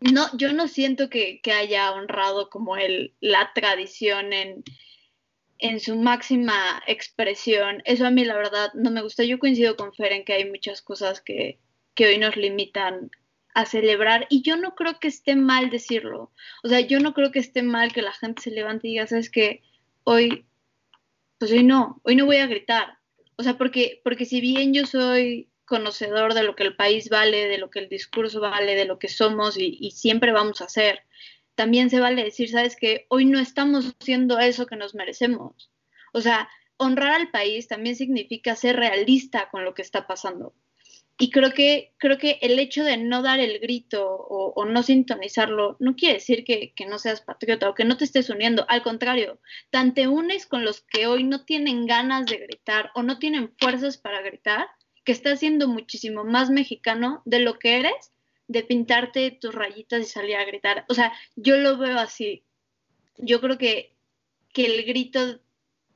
no, yo no siento que, que, haya honrado como el, la tradición en, en su máxima expresión. Eso a mí la verdad no me gusta. Yo coincido con Fer en que hay muchas cosas que, que hoy nos limitan a celebrar y yo no creo que esté mal decirlo. O sea, yo no creo que esté mal que la gente se levante y diga, sabes que hoy, pues hoy no, hoy no voy a gritar. O sea, porque, porque si bien yo soy conocedor de lo que el país vale, de lo que el discurso vale, de lo que somos y, y siempre vamos a hacer, también se vale decir, sabes que hoy no estamos haciendo eso que nos merecemos. O sea, honrar al país también significa ser realista con lo que está pasando. Y creo que, creo que el hecho de no dar el grito o, no sintonizarlo no quiere decir que, que, no seas patriota o que no te estés uniendo. Al contrario, tan te unes con los que hoy no tienen ganas de gritar o no tienen fuerzas para gritar, que estás siendo muchísimo más mexicano de lo que eres de pintarte tus rayitas y salir a gritar. O sea, yo lo veo así. Yo creo que, que el grito,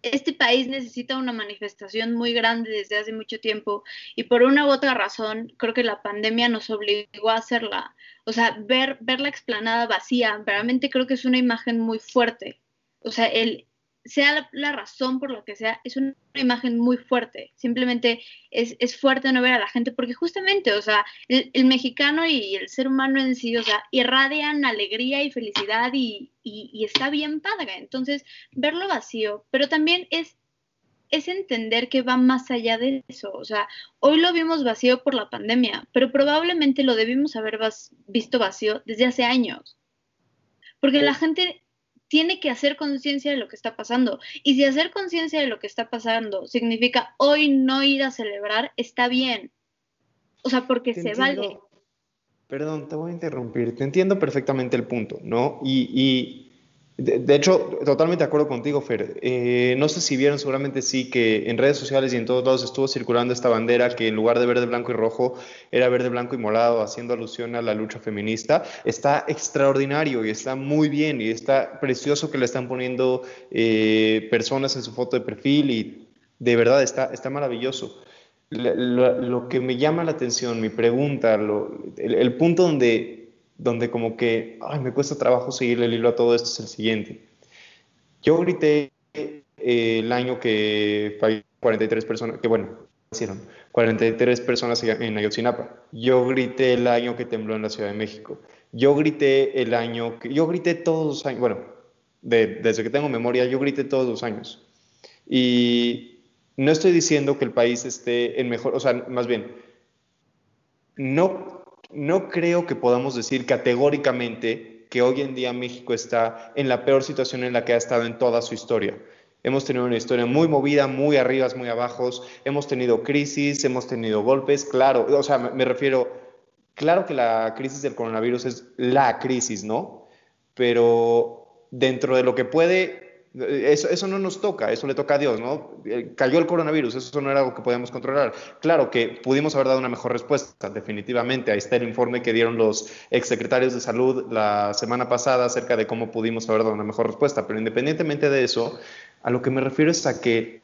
este país necesita una manifestación muy grande desde hace mucho tiempo y por una u otra razón creo que la pandemia nos obligó a hacerla. O sea, ver, ver la explanada vacía, realmente creo que es una imagen muy fuerte. O sea, el, sea la, razón por lo que sea, es una imagen muy fuerte. Simplemente es, es, fuerte no ver a la gente, porque justamente, o sea, el, mexicano y el ser humano en sí, o sea, irradian alegría y felicidad y, y, está bien padre. Entonces, verlo vacío, pero también es, es entender que va más allá de eso. O sea, hoy lo vimos vacío por la pandemia, pero probablemente lo debimos haber visto vacío desde hace años. Porque la gente tiene que hacer conciencia de lo que está pasando. Y si hacer conciencia de lo que está pasando significa hoy no ir a celebrar, está bien. O sea, porque se vale. Perdón, te voy a interrumpir. Te entiendo perfectamente el punto, ¿no? y de, hecho, totalmente de acuerdo contigo, Fer. Eh, no sé si vieron, seguramente sí, que en redes sociales y en todos lados estuvo circulando esta bandera que en lugar de verde, blanco y rojo era verde, blanco y morado, haciendo alusión a la lucha feminista. Está extraordinario y está muy bien y está precioso que le están poniendo eh, personas en su foto de perfil y de verdad está, está maravilloso. Lo, que me llama la atención, mi pregunta, el punto donde donde como que, ay, me cuesta trabajo seguirle el hilo a todo esto es el siguiente. Yo grité eh, el año que 43 personas, que bueno, hicieron 43 personas en Ayotzinapa. Yo grité el año que tembló en la Ciudad de México. Yo grité el año que, yo grité todos los años, bueno, desde que tengo memoria, yo grité todos los años. Y no estoy diciendo que el país esté en mejor, o sea, más bien, no no creo que podamos decir categóricamente que hoy en día México está en la peor situación en la que ha estado en toda su historia. Hemos tenido una historia muy movida, muy arriba, muy abajo, hemos tenido crisis, hemos tenido golpes, claro, o sea, me refiero, claro que la crisis del coronavirus es la crisis, ¿no? Pero dentro de lo que puede eso, no nos toca, eso le toca a Dios, ¿no? Eh, cayó el coronavirus, eso no era algo que podíamos controlar. Claro que pudimos haber dado una mejor respuesta, definitivamente. Ahí está el informe que dieron los exsecretarios de salud la semana pasada acerca de cómo pudimos haber dado una mejor respuesta. Pero independientemente de eso, a lo que me refiero es a que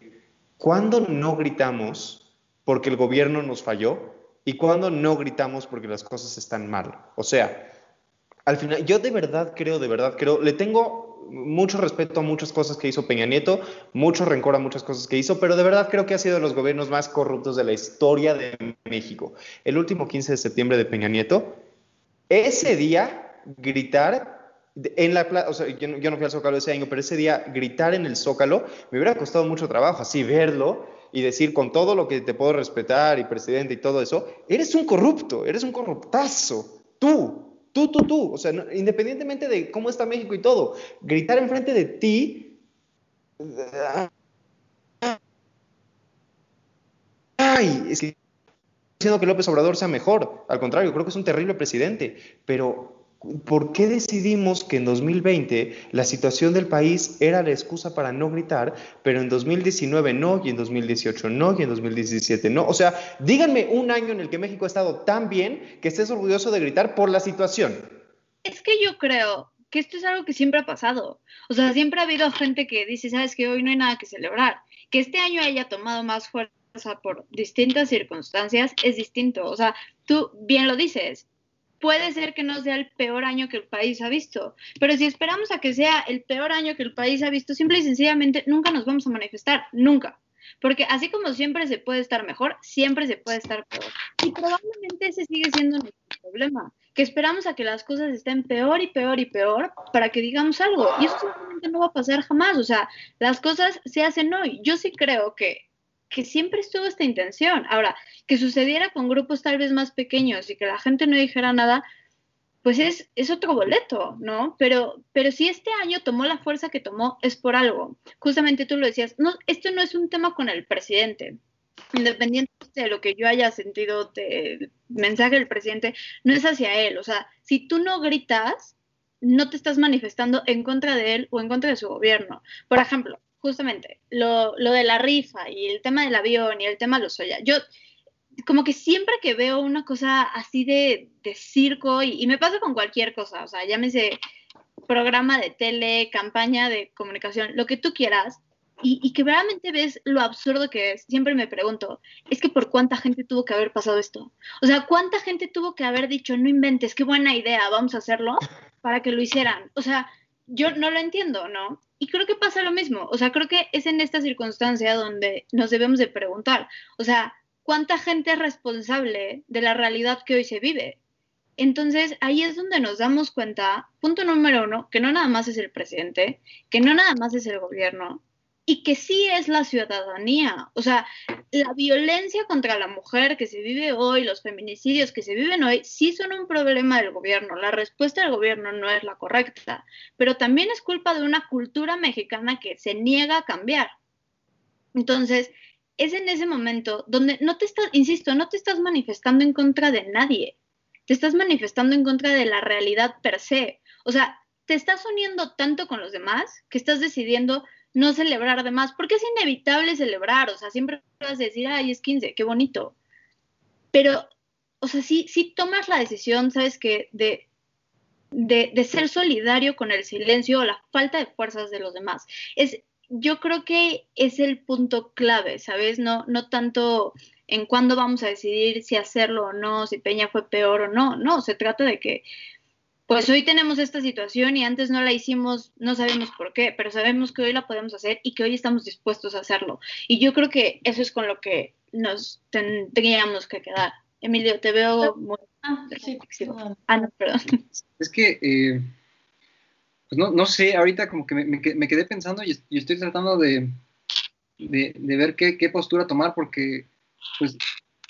cuando no gritamos porque el gobierno nos falló y cuando no gritamos porque las cosas están mal. O sea, al final, yo de verdad creo, de verdad creo, le tengo mucho respeto a muchas cosas que hizo Peña Nieto, mucho rencor a muchas cosas que hizo, pero de verdad creo que ha sido de los gobiernos más corruptos de la historia de México. El último 15 de septiembre de Peña Nieto, ese día gritar en la o sea, yo, no fui al Zócalo ese año, pero ese día gritar en el Zócalo me hubiera costado mucho trabajo, así verlo y decir con todo lo que te puedo respetar y presidente y todo eso, eres un corrupto, eres un corruptazo, tú, Tú, tú, tú. O sea, independientemente de cómo está México y todo, gritar enfrente de ti. Ay, es que diciendo que López Obrador sea mejor. Al contrario, creo que es un terrible presidente. Pero ¿por qué decidimos que en 2020 la situación del país era la excusa para no gritar, pero en 2019 no, y en 2018 no, y en 2017 no? O sea, díganme un año en el que México ha estado tan bien que estés orgulloso de gritar por la situación. Es que yo creo que esto es algo que siempre ha pasado. O sea, siempre ha habido gente que dice, sabes que hoy no hay nada que celebrar. Que este año haya tomado más fuerza por distintas circunstancias es distinto. O sea, tú bien lo dices, puede ser que no sea el peor año que el país ha visto, pero si esperamos a que sea el peor año que el país ha visto, simple y sencillamente nunca nos vamos a manifestar, nunca. Porque así como siempre se puede estar mejor, siempre se puede estar peor. Y probablemente ese sigue siendo nuestro problema, que esperamos a que las cosas estén peor y peor y peor para que digamos algo. Y eso simplemente no va a pasar jamás. O sea, las cosas se hacen hoy. Yo sí creo que que siempre estuvo esta intención. Ahora, que sucediera con grupos tal vez más pequeños y que la gente no dijera nada, pues es, es otro boleto, ¿no? Pero, pero si este año tomó la fuerza que tomó, es por algo. Justamente tú lo decías, no, esto no es un tema con el presidente. Independiente de lo que yo haya sentido del mensaje del presidente, no es hacia él. O sea, si tú no gritas, no te estás manifestando en contra de él o en contra de su gobierno. Por ejemplo, justamente, lo, lo, de la rifa y el tema del avión y el tema de los soya. Yo, como que siempre que veo una cosa así de, de circo, y, me pasa con cualquier cosa, o sea, llámese programa de tele, campaña de comunicación, lo que tú quieras, y, y, que realmente ves lo absurdo que es, siempre me pregunto, es que por cuánta gente tuvo que haber pasado esto. O sea, cuánta gente tuvo que haber dicho, no inventes, qué buena idea, vamos a hacerlo, para que lo hicieran. O sea, yo no lo entiendo, ¿no? Y creo que pasa lo mismo, o sea, creo que es en esta circunstancia donde nos debemos de preguntar, o sea, ¿cuánta gente es responsable de la realidad que hoy se vive? Entonces, ahí es donde nos damos cuenta, punto número uno, que no nada más es el presidente, que no nada más es el gobierno, y que sí es la ciudadanía. O sea, la violencia contra la mujer que se vive hoy, los feminicidios que se viven hoy, sí son un problema del gobierno. La respuesta del gobierno no es la correcta, pero también es culpa de una cultura mexicana que se niega a cambiar. Entonces, es en ese momento donde no te estás, insisto, no te estás manifestando en contra de nadie, te estás manifestando en contra de la realidad per se. O sea, te estás uniendo tanto con los demás que estás decidiendo no celebrar de más, porque es inevitable celebrar, o sea, siempre vas a decir, ay, es 15, qué bonito. Pero, o sea, sí, sí tomas la decisión, ¿sabes qué? De, de, de, ser solidario con el silencio o la falta de fuerzas de los demás. Es, yo creo que es el punto clave, ¿sabes? No, no tanto en cuándo vamos a decidir si hacerlo o no, si Peña fue peor o no, no, se trata de que pues hoy tenemos esta situación y antes no la hicimos, no sabemos por qué, pero sabemos que hoy la podemos hacer y que hoy estamos dispuestos a hacerlo. Y yo creo que eso es con lo que nos tendríamos que quedar. Emilio, te veo muy... Ah, sí. ah no, perdón. Es que, eh, pues no, no, sé, ahorita como que me, me quedé pensando y, y, estoy tratando de, de, de ver qué, qué, postura tomar porque, pues,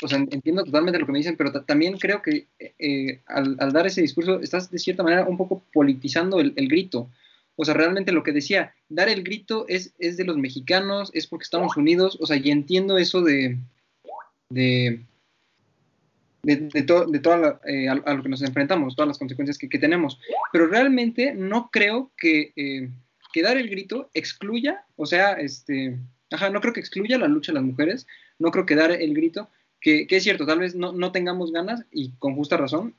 o sea, entiendo totalmente lo que me dicen, pero también creo que eh, al, dar ese discurso estás de cierta manera un poco politizando el, grito. O sea, realmente lo que decía, dar el grito es, es de los mexicanos, es porque estamos unidos, o sea, y entiendo eso de, de, de, de, de toda eh, a, lo que nos enfrentamos, todas las consecuencias que, que tenemos, pero realmente no creo que, eh, que dar el grito excluya, o sea, este, ajá, no creo que excluya la lucha de las mujeres, no creo que dar el grito que, es cierto, tal vez no, no, tengamos ganas y con justa razón,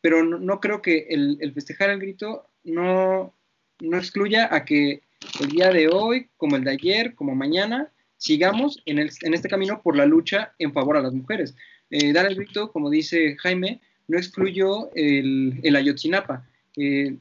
pero no, no creo que el, el, festejar el grito no, no excluya a que el día de hoy, como el de ayer, como mañana, sigamos en, el, en este camino por la lucha en favor a las mujeres. Eh, dar el grito, como dice Jaime, no excluyó el, el Ayotzinapa. Eh,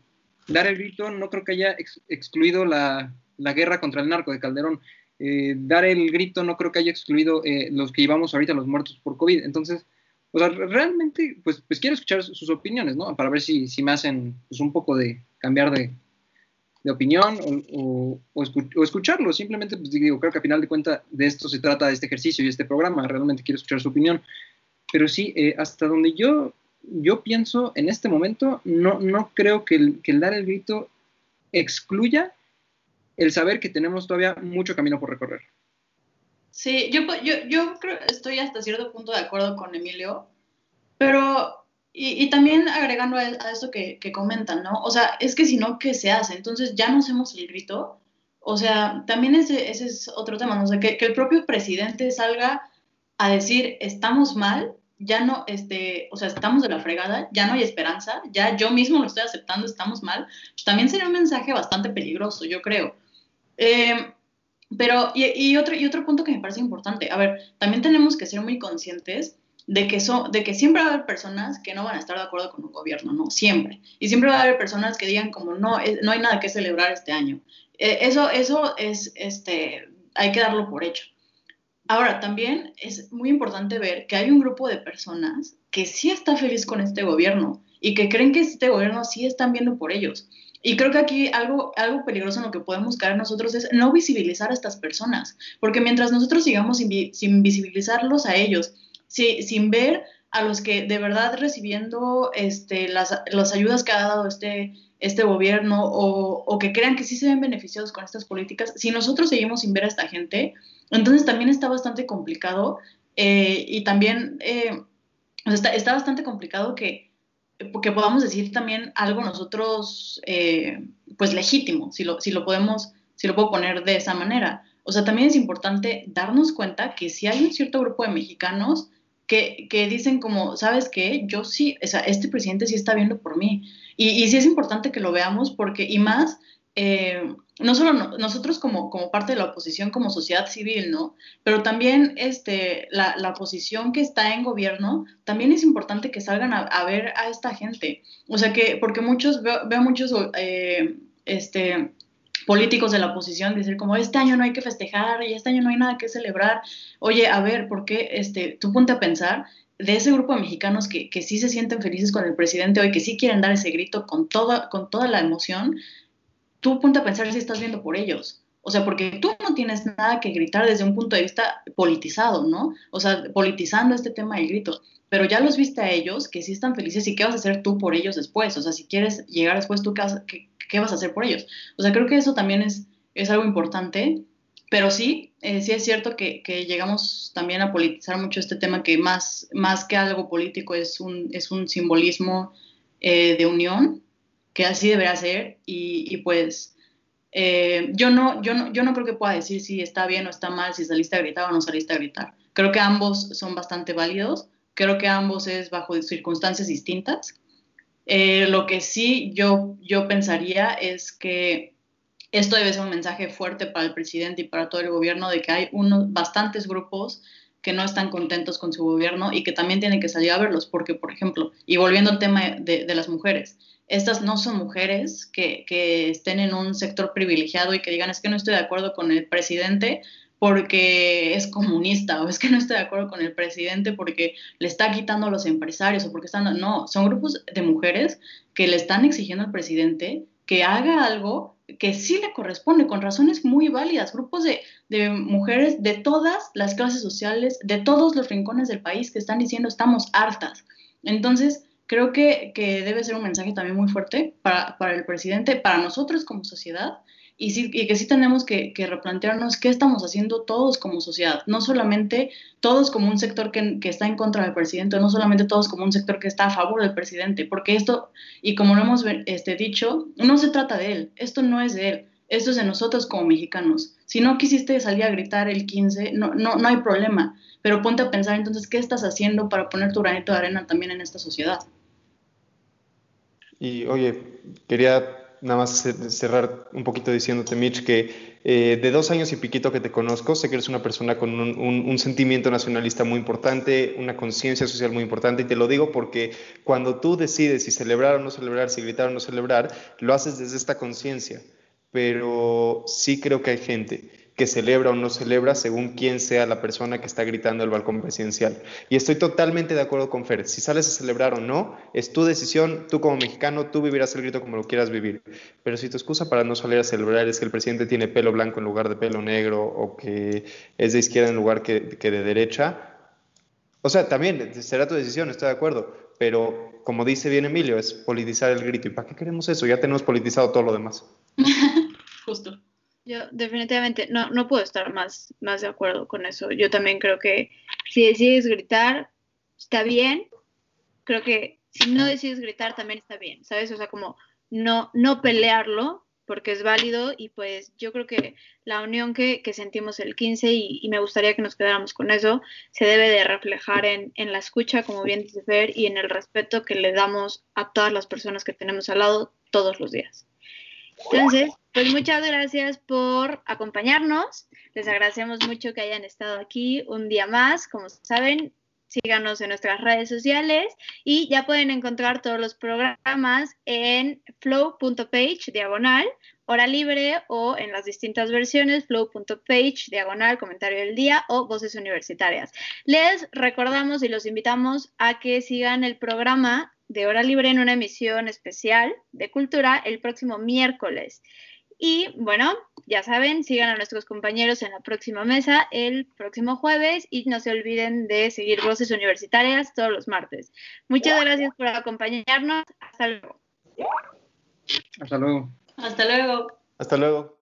dar el grito no creo que haya ex, excluido la, la guerra contra el narco de Calderón eh, dar el grito no creo que haya excluido eh, los que llevamos ahorita los muertos por COVID. Entonces, o sea, realmente, pues, pues quiero escuchar sus opiniones, ¿no? Para ver si, si me hacen pues, un poco de cambiar de, de opinión o, o, o, escuch o, escucharlo. Simplemente, pues digo, creo que a final de cuentas de esto se trata este ejercicio y este programa. Realmente quiero escuchar su opinión. Pero sí, eh, hasta donde yo, yo pienso en este momento, no, no creo que el dar el grito excluya el saber que tenemos todavía mucho camino por recorrer. Sí, yo, yo, yo creo, estoy hasta cierto punto de acuerdo con Emilio, pero, y, también agregando a, eso que, que, comentan, ¿no? O sea, es que si no, ¿qué se hace? Entonces ya no hacemos el grito. O sea, también ese, ese es otro tema, ¿no? O sea, que, que el propio presidente salga a decir, estamos mal, ya no, este, o sea, estamos de la fregada, ya no hay esperanza, ya yo mismo lo estoy aceptando, estamos mal, pues también sería un mensaje bastante peligroso, yo creo. Eh, pero, y, y, otro, y otro punto que me parece importante, a ver, también tenemos que ser muy conscientes de que, so, de que siempre va a haber personas que no van a estar de acuerdo con un gobierno, ¿no? Siempre. Y siempre va a haber personas que digan como, no, es, no hay nada que celebrar este año. Eh, eso, eso es, este, hay que darlo por hecho. Ahora, también es muy importante ver que hay un grupo de personas que sí está feliz con este gobierno y que creen que este gobierno sí están viendo por ellos. Y creo que aquí algo, algo peligroso en lo que podemos caer nosotros es no visibilizar a estas personas, porque mientras nosotros sigamos sin, sin visibilizarlos a ellos, si, sin ver a los que de verdad recibiendo este, las, las ayudas que ha dado este, este gobierno o, o, que crean que sí se ven beneficiados con estas políticas, si nosotros seguimos sin ver a esta gente, entonces también está bastante complicado eh, y también eh, está, está bastante complicado que que podamos decir también algo nosotros, eh, pues legítimo, si lo, si lo podemos, si lo puedo poner de esa manera. O sea, también es importante darnos cuenta que si hay un cierto grupo de mexicanos que, que dicen como, ¿sabes qué? Yo sí, o sea, este presidente sí está viendo por mí. Y, y sí es importante que lo veamos porque, y más, eh, no solo no, nosotros como, como, parte de la oposición, como sociedad civil, ¿no? Pero también este, la, la oposición que está en gobierno, también es importante que salgan a, a, ver a esta gente. O sea que, porque muchos, veo, veo muchos eh, este, políticos de la oposición decir como, este año no hay que festejar y este año no hay nada que celebrar. Oye, a ver, ¿por qué? Este, tú ponte a pensar de ese grupo de mexicanos que, que sí se sienten felices con el presidente hoy, que sí quieren dar ese grito con toda, con toda la emoción, tú ponte a pensar si estás viendo por ellos. O sea, porque tú no tienes nada que gritar desde un punto de vista politizado, ¿no? O sea, politizando este tema del grito. Pero ya los viste a ellos, que sí están felices, y qué vas a hacer tú por ellos después. O sea, si quieres llegar después, ¿tú qué qué, vas a hacer por ellos? O sea, creo que eso también es, es algo importante. Pero sí, eh, sí es cierto que, que, llegamos también a politizar mucho este tema que más, más que algo político es un, es un simbolismo eh, de unión que así deberá ser y, pues eh, yo, no, yo, no, yo no creo que pueda decir si está bien o está mal, si saliste a gritar o no saliste a gritar. Creo que ambos son bastante válidos, creo que ambos es bajo circunstancias distintas. Eh, lo que sí yo, yo pensaría es que esto debe ser un mensaje fuerte para el presidente y para todo el gobierno de que hay unos, bastantes grupos que no están contentos con su gobierno y que también tienen que salir a verlos, porque, por ejemplo, y volviendo al tema de las mujeres, estas no son mujeres que, estén en un sector privilegiado y que digan es que no estoy de acuerdo con el presidente porque es comunista o es que no estoy de acuerdo con el presidente porque le está quitando a los empresarios o porque están... No, son grupos de mujeres que le están exigiendo al presidente que haga algo que sí le corresponde, con razones muy válidas, grupos de, mujeres de todas las clases sociales, de todos los rincones del país que están diciendo estamos hartas. Entonces, creo que, que debe ser un mensaje también muy fuerte para, para, el presidente, para nosotros como sociedad, y, sí, y que sí tenemos que, que, replantearnos qué estamos haciendo todos como sociedad, no solamente todos como un sector que, que, está en contra del presidente, no solamente todos como un sector que está a favor del presidente, porque esto, y como lo hemos este, dicho, no se trata de él, esto no es de él, esto es de nosotros como mexicanos. Si no quisiste salir a gritar el 15, no, no, no hay problema, pero ponte a pensar entonces qué estás haciendo para poner tu granito de arena también en esta sociedad. Y oye, quería nada más cerrar un poquito diciéndote, Mitch, que eh, de dos años y piquito que te conozco, sé que eres una persona con un, un, un sentimiento nacionalista muy importante, una conciencia social muy importante, y te lo digo porque cuando tú decides si celebrar o no celebrar, si gritar o no celebrar, lo haces desde esta conciencia. Pero sí creo que hay gente que celebra o no celebra según quién sea la persona que está gritando el balcón presidencial. Y estoy totalmente de acuerdo con Fer. Si sales a celebrar o no, es tu decisión. Tú como mexicano, tú vivirás el grito como lo quieras vivir. Pero si tu excusa para no salir a celebrar es que el presidente tiene pelo blanco en lugar de pelo negro o que es de izquierda en lugar que, de derecha, o sea, también será tu decisión, estoy de acuerdo. Pero como dice bien Emilio, es politizar el grito. ¿Y para qué queremos eso? Ya tenemos politizado todo lo demás. Yo definitivamente no, no puedo estar más, más de acuerdo con eso. Yo también creo que si decides gritar, está bien. Creo que si no decides gritar, también está bien, ¿sabes? O sea, como no, no pelearlo, porque es válido y pues yo creo que la unión que, que sentimos el 15 y, y, me gustaría que nos quedáramos con eso, se debe de reflejar en, en, la escucha, como bien dice Fer, y en el respeto que le damos a todas las personas que tenemos al lado todos los días. Entonces, pues muchas gracias por acompañarnos. Les agradecemos mucho que hayan estado aquí un día más. Como saben, síganos en nuestras redes sociales y ya pueden encontrar todos los programas en flow.page diagonal hora libre o en las distintas versiones flow.page diagonal comentario del día o voces universitarias. Les recordamos y los invitamos a que sigan el programa de hora libre en una emisión especial de cultura el próximo miércoles. Y bueno, ya saben, sigan a nuestros compañeros en la próxima mesa el próximo jueves y no se olviden de seguir Voces Universitarias todos los martes. Muchas gracias por acompañarnos. Hasta luego. Hasta luego. Hasta luego. Hasta luego.